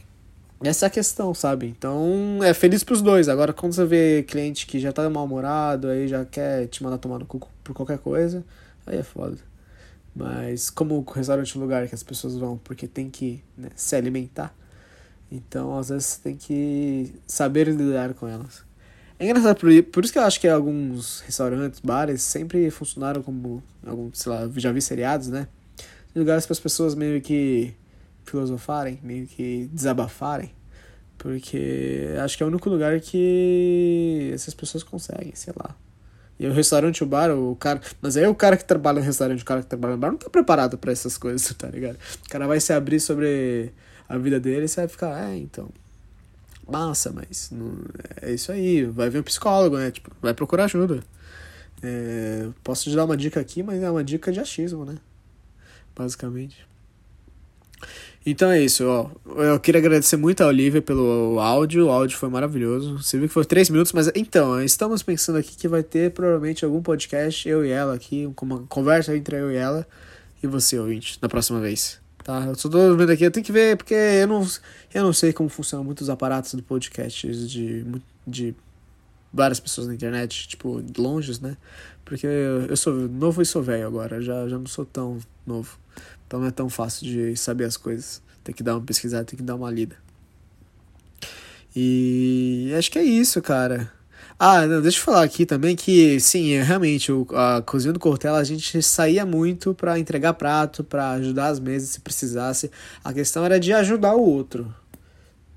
essa é a questão, sabe? Então, é feliz pros dois. Agora, quando você vê cliente que já tá mal-humorado, aí já quer te mandar tomar no cu por qualquer coisa, aí é foda. Mas, como o restaurante é um lugar que as pessoas vão porque tem que né, se alimentar, então, às vezes, você tem que saber lidar com elas. É engraçado, por, por isso que eu acho que alguns restaurantes, bares, sempre funcionaram como, alguns, sei lá, já vi seriados, né? Lugares para as pessoas meio que filosofarem, meio que desabafarem. Porque acho que é o único lugar que essas pessoas conseguem, sei lá. E o restaurante, o bar, o cara. Mas aí o cara que trabalha no restaurante, o cara que trabalha no bar, não tá preparado para essas coisas, tá ligado? O cara vai se abrir sobre a vida dele e você vai ficar, é, então. Massa, mas não, é isso aí. Vai ver um psicólogo, né? Tipo, vai procurar ajuda. É, posso te dar uma dica aqui, mas é uma dica de achismo, né? Basicamente. Então é isso, ó. Eu queria agradecer muito a Olivia pelo áudio. O áudio foi maravilhoso. Você viu que foi três minutos, mas então, estamos pensando aqui que vai ter provavelmente algum podcast, eu e ela aqui, uma conversa entre eu e ela e você, ouvinte, na próxima vez. Tá? Eu tô vendo aqui, eu tenho que ver, porque eu não, eu não sei como funcionam muitos aparatos do podcast de, de várias pessoas na internet, tipo, longe, né? Porque eu, eu sou novo e sou velho agora, já, já não sou tão novo. Então não é tão fácil de saber as coisas. Tem que dar uma pesquisada, tem que dar uma lida. E acho que é isso, cara. Ah, não, deixa eu falar aqui também que, sim, é, realmente, o, a cozinha do Cortella a gente saía muito para entregar prato, para ajudar as mesas se precisasse. A questão era de ajudar o outro.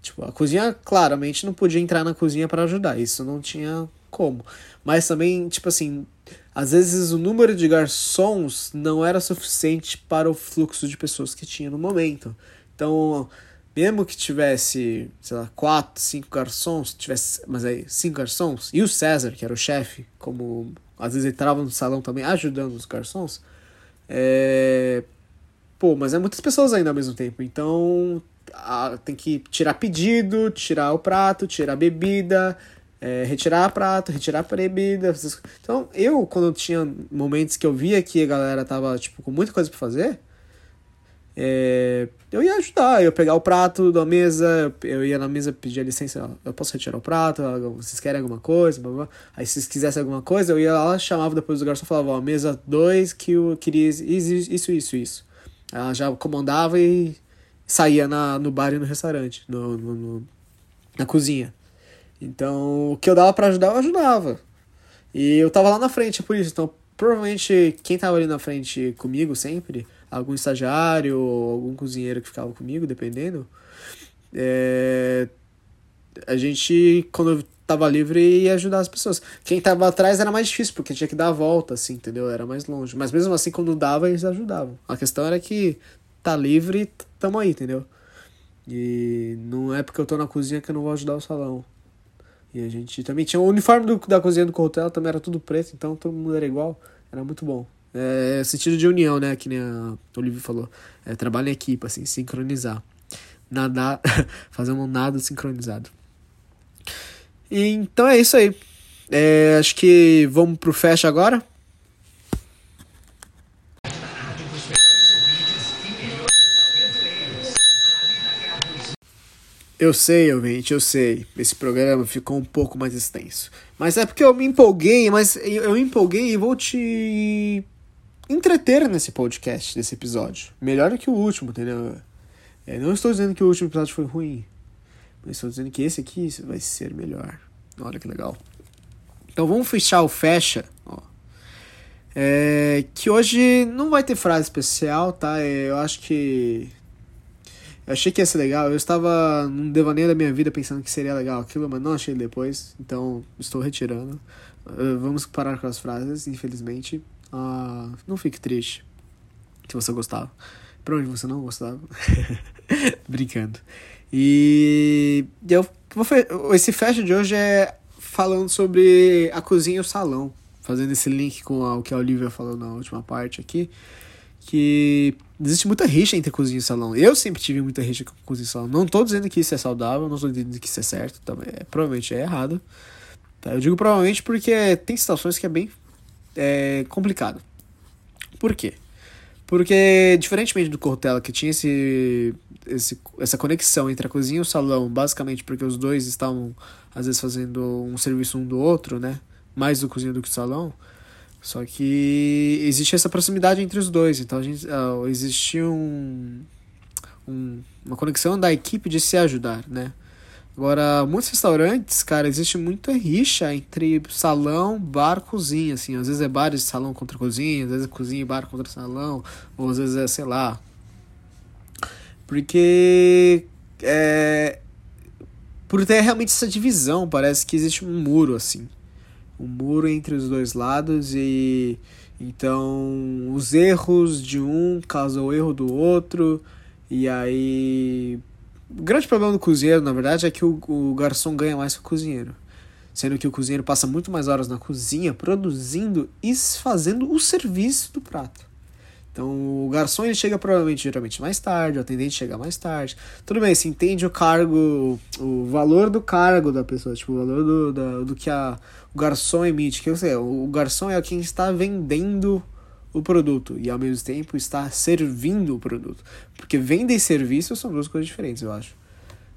Tipo, a cozinha claramente não podia entrar na cozinha para ajudar, isso não tinha como. Mas também, tipo assim, às vezes o número de garçons não era suficiente para o fluxo de pessoas que tinha no momento. Então, mesmo que tivesse, sei lá, quatro, cinco garçons, tivesse, mas aí, cinco garçons, e o César, que era o chefe, como às vezes entrava no salão também ajudando os garçons, é... pô, mas é muitas pessoas ainda ao mesmo tempo, então a, tem que tirar pedido, tirar o prato, tirar a bebida, é, retirar prato, retirar a bebida. Então, eu, quando tinha momentos que eu via que a galera tava, tipo, com muita coisa pra fazer, é, eu ia ajudar, eu ia pegar o prato da mesa, eu ia na mesa pedir licença, eu posso retirar o prato, vocês querem alguma coisa? Blá, blá. Aí se vocês quisessem alguma coisa, eu ia lá, chamava depois do garçom e falava, ó, mesa 2 que eu queria isso, isso, isso. Ela já comandava e saía na, no bar e no restaurante, no, no, no na cozinha. Então, o que eu dava para ajudar, eu ajudava. E eu tava lá na frente, é por isso. Então, provavelmente, quem tava ali na frente comigo sempre, algum estagiário ou algum cozinheiro que ficava comigo, dependendo, é... a gente, quando eu tava livre, ia ajudar as pessoas. Quem tava atrás era mais difícil, porque tinha que dar a volta, assim, entendeu? Era mais longe. Mas mesmo assim, quando dava, eles ajudavam. A questão era que tá livre, tamo aí, entendeu? E não é porque eu tô na cozinha que eu não vou ajudar o salão. E a gente também tinha o uniforme do, da cozinha do hotel, também era tudo preto, então todo mundo era igual. Era muito bom. É, sentido de união, né? Que nem a Olivia falou. É, trabalho em equipe, assim, sincronizar. Nadar, fazer um nado sincronizado. E, então é isso aí. É, acho que vamos pro fecha agora. Eu sei, ouvinte, eu sei. Esse programa ficou um pouco mais extenso. Mas é porque eu me empolguei, mas eu me empolguei e vou te entreter nesse podcast, nesse episódio. Melhor que o último, entendeu? Eu é, não estou dizendo que o último episódio foi ruim, mas estou dizendo que esse aqui vai ser melhor. Olha que legal. Então vamos fechar o fecha. Ó. É, que hoje não vai ter frase especial, tá? É, eu acho que eu achei que ia ser legal. Eu estava num devaneio da minha vida pensando que seria legal aquilo, mas não achei depois. Então estou retirando. Uh, vamos parar com as frases, infelizmente. Uh, não fique triste se você gostava. Pra onde você não gostava. Brincando. E eu vou esse fest de hoje é falando sobre a cozinha e o salão. Fazendo esse link com o que a Olivia falou na última parte aqui. Que existe muita rixa entre cozinha e salão. Eu sempre tive muita rixa com cozinha e salão. Não estou dizendo que isso é saudável, não estou dizendo que isso é certo, também é, provavelmente é errado. Tá? Eu digo provavelmente porque tem situações que é bem é, complicado. Por quê? Porque, diferentemente do Cortella, que tinha esse, esse, essa conexão entre a cozinha e o salão, basicamente porque os dois estavam, às vezes, fazendo um serviço um do outro, né? Mais do cozinha do que o salão. Só que existe essa proximidade entre os dois, então a gente, uh, um, um, uma conexão da equipe de se ajudar, né? Agora, muitos restaurantes, cara, existe muita rixa entre salão, bar, cozinha, assim. Às vezes é bar de salão contra cozinha, às vezes é cozinha e bar contra salão, ou às vezes é, sei lá. Porque é, por ter realmente essa divisão, parece que existe um muro, assim. um muro entre os dois lados e então os erros de um causam o erro do outro e aí o grande problema do cozinheiro, na verdade, é que o, o garçom ganha mais que o cozinheiro. Sendo que o cozinheiro passa muito mais horas na cozinha produzindo e fazendo o serviço do prato. Então o garçom ele chega provavelmente geralmente mais tarde, o atendente chega mais tarde. Tudo bem, se entende o cargo, o valor do cargo da pessoa, tipo, o valor do, do, que a, o garçom emite. Que eu sei, o garçom é quem está vendendo o produto e ao mesmo tempo está servindo o produto. Porque venda e serviço são duas coisas diferentes, eu acho.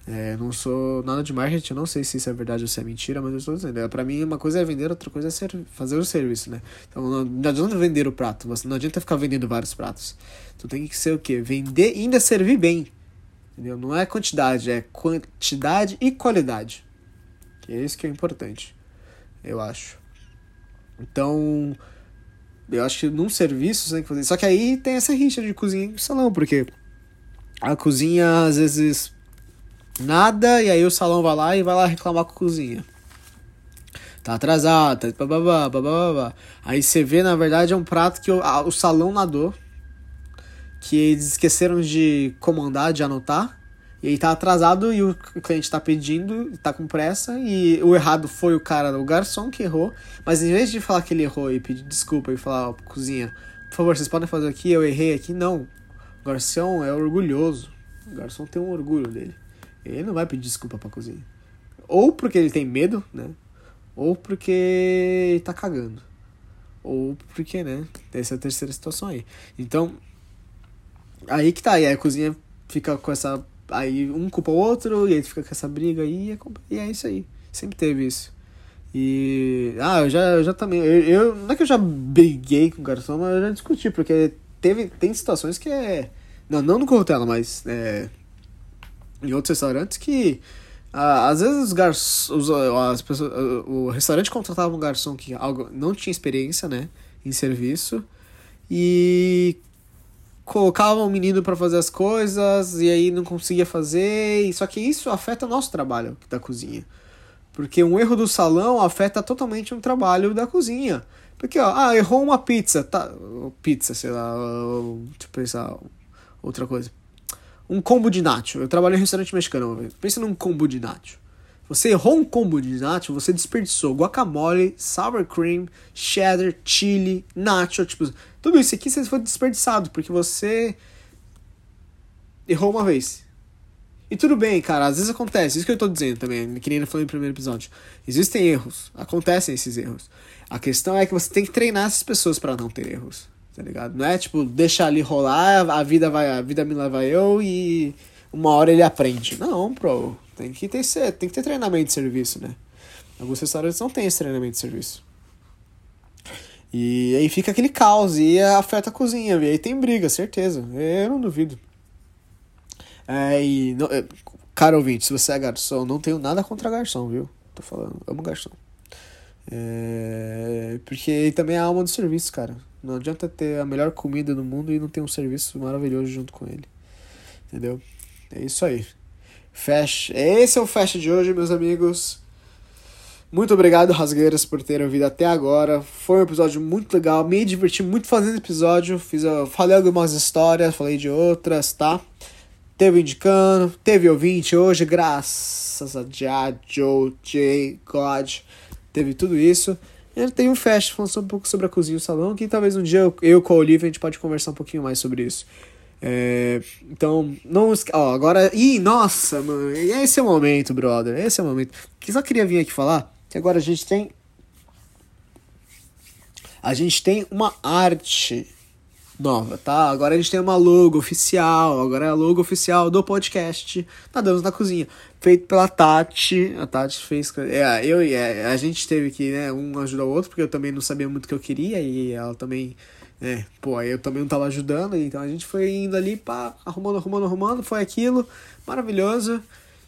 É, não sou nada de marketing, não sei se isso é verdade ou se é mentira, mas eu estou dizendo. É, para mim, uma coisa é vender, outra coisa é ser, fazer o serviço, né? Então não, não adianta vender o prato, você não adianta ficar vendendo vários pratos. Então tem que ser o quê? Vender e ainda servir bem. Entendeu? Não é quantidade, é quantidade e qualidade. Que é isso que é importante, eu acho. Então, eu acho que num serviço você tem que fazer. Só que aí tem essa rixa de cozinha e salão, porque a cozinha às vezes nada, e aí o salão vai lá e vai lá reclamar com a cozinha. Tá atrasado, tá bababá, bababá. Aí você vê, na verdade, é um prato que o, a, o salão nadou, que eles esqueceram de comandar, de anotar, e aí tá atrasado e o cliente tá pedindo, tá com pressa, e o errado foi o cara, o garçom que errou, mas em vez de falar que ele errou e pedir desculpa e falar, ó, cozinha, por favor, vocês podem fazer aqui, eu errei aqui, não. O garçom é orgulhoso. O garçom tem um orgulho dele. Ele não vai pedir desculpa pra cozinha. Ou porque ele tem medo, né? Ou porque ele tá cagando. Ou porque, né? Essa é a terceira situação aí. Então, aí que tá. E aí a cozinha fica com essa. Aí um culpa o outro, e aí fica com essa briga aí, e é isso aí. Sempre teve isso. E. Ah, eu já, eu já também. Eu, eu, não é que eu já briguei com o garçom, mas eu já discuti, porque teve, tem situações que é. Não, não no Cortella, mas. É, em outros restaurantes que ah, às vezes os garçons, as pessoas, o restaurante contratava um garçom que algo, não tinha experiência, né, em serviço e colocava um menino para fazer as coisas e aí não conseguia fazer, só que isso afeta o nosso trabalho da cozinha. Porque um erro do salão afeta totalmente o trabalho da cozinha. Porque, ó, ah, errou uma pizza, tá, pizza, sei lá, deixa eu pensar outra coisa um combo de nacho. Eu trabalhei em restaurante mexicano. Pensa num combo de nacho. Você errou um combo de nacho, você desperdiçou guacamole, sour cream, cheddar, chili, nacho, tipo, tudo isso aqui você foi desperdiçado porque você errou uma vez. E tudo bem, cara, às vezes acontece, isso que eu tô dizendo também, que nem eu falei no primeiro episódio. Existem erros, acontecem esses erros. A questão é que você tem que treinar essas pessoas para não ter erros tá ligado? Não é tipo, deixar ali rolar, a vida vai, a vida me leva eu e uma hora ele aprende. Não, bro. Tem que ter, tem que ter treinamento de serviço, né? Alguns restaurantes não tem esse treinamento de serviço. E aí fica aquele caos e afeta a cozinha, e aí tem briga, certeza. Eu não duvido. É, e, não, é, cara ouvinte, se você é garçom, não tenho nada contra garçom, viu? Tô falando, amo garçom. É, porque também é a alma do serviço, cara. Não adianta ter a melhor comida do mundo e não ter um serviço maravilhoso junto com ele. Entendeu? É isso aí. Fecha. Esse é o Fecha de hoje, meus amigos. Muito obrigado, Rasgueiras, por terem ouvido até agora. Foi um episódio muito legal. Me diverti muito fazendo episódio. Fiz, falei algumas histórias, falei de outras, tá? Teve indicando, teve ouvinte hoje, graças a Jah, Joe, J, God. Teve tudo isso. Ele tem um fest falando um pouco sobre a cozinha e o salão, que talvez um dia eu, eu com a Olivia a gente pode conversar um pouquinho mais sobre isso. É, então, não. Ó, agora. Ih, nossa, mano. Esse é o momento, brother. Esse é o momento. Que só queria vir aqui falar agora a gente tem. A gente tem uma arte nova, tá? Agora a gente tem uma logo oficial, agora é a logo oficial do podcast Nadamos na Cozinha, feito pela Tati. A Tati fez. É, eu e é, a gente teve que, né, um ajudar o outro, porque eu também não sabia muito o que eu queria e ela também. É, pô, eu também não tava ajudando, então a gente foi indo ali, pá, arrumando, arrumando, arrumando, foi aquilo, maravilhoso.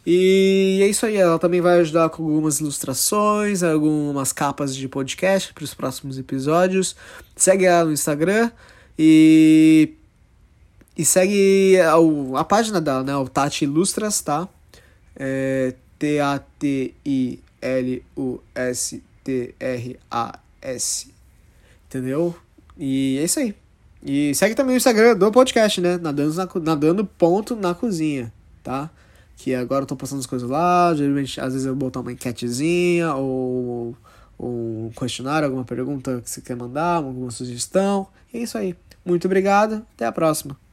E é isso aí, ela também vai ajudar com algumas ilustrações, algumas capas de podcast para os próximos episódios. Segue ela no Instagram, e, e segue a, a página dela, né? O Tati Ilustras, tá? É T-A-T-I-L-U-S T-R-A-S. Entendeu? E é isso aí. E segue também o Instagram do podcast, né? Nadando, na, nadando ponto na cozinha, tá? Que agora eu tô postando as coisas lá, geralmente, às vezes eu botar uma enquetezinha ou, ou um questionário, alguma pergunta que você quer mandar, alguma sugestão. É isso aí. Muito obrigado, até a próxima.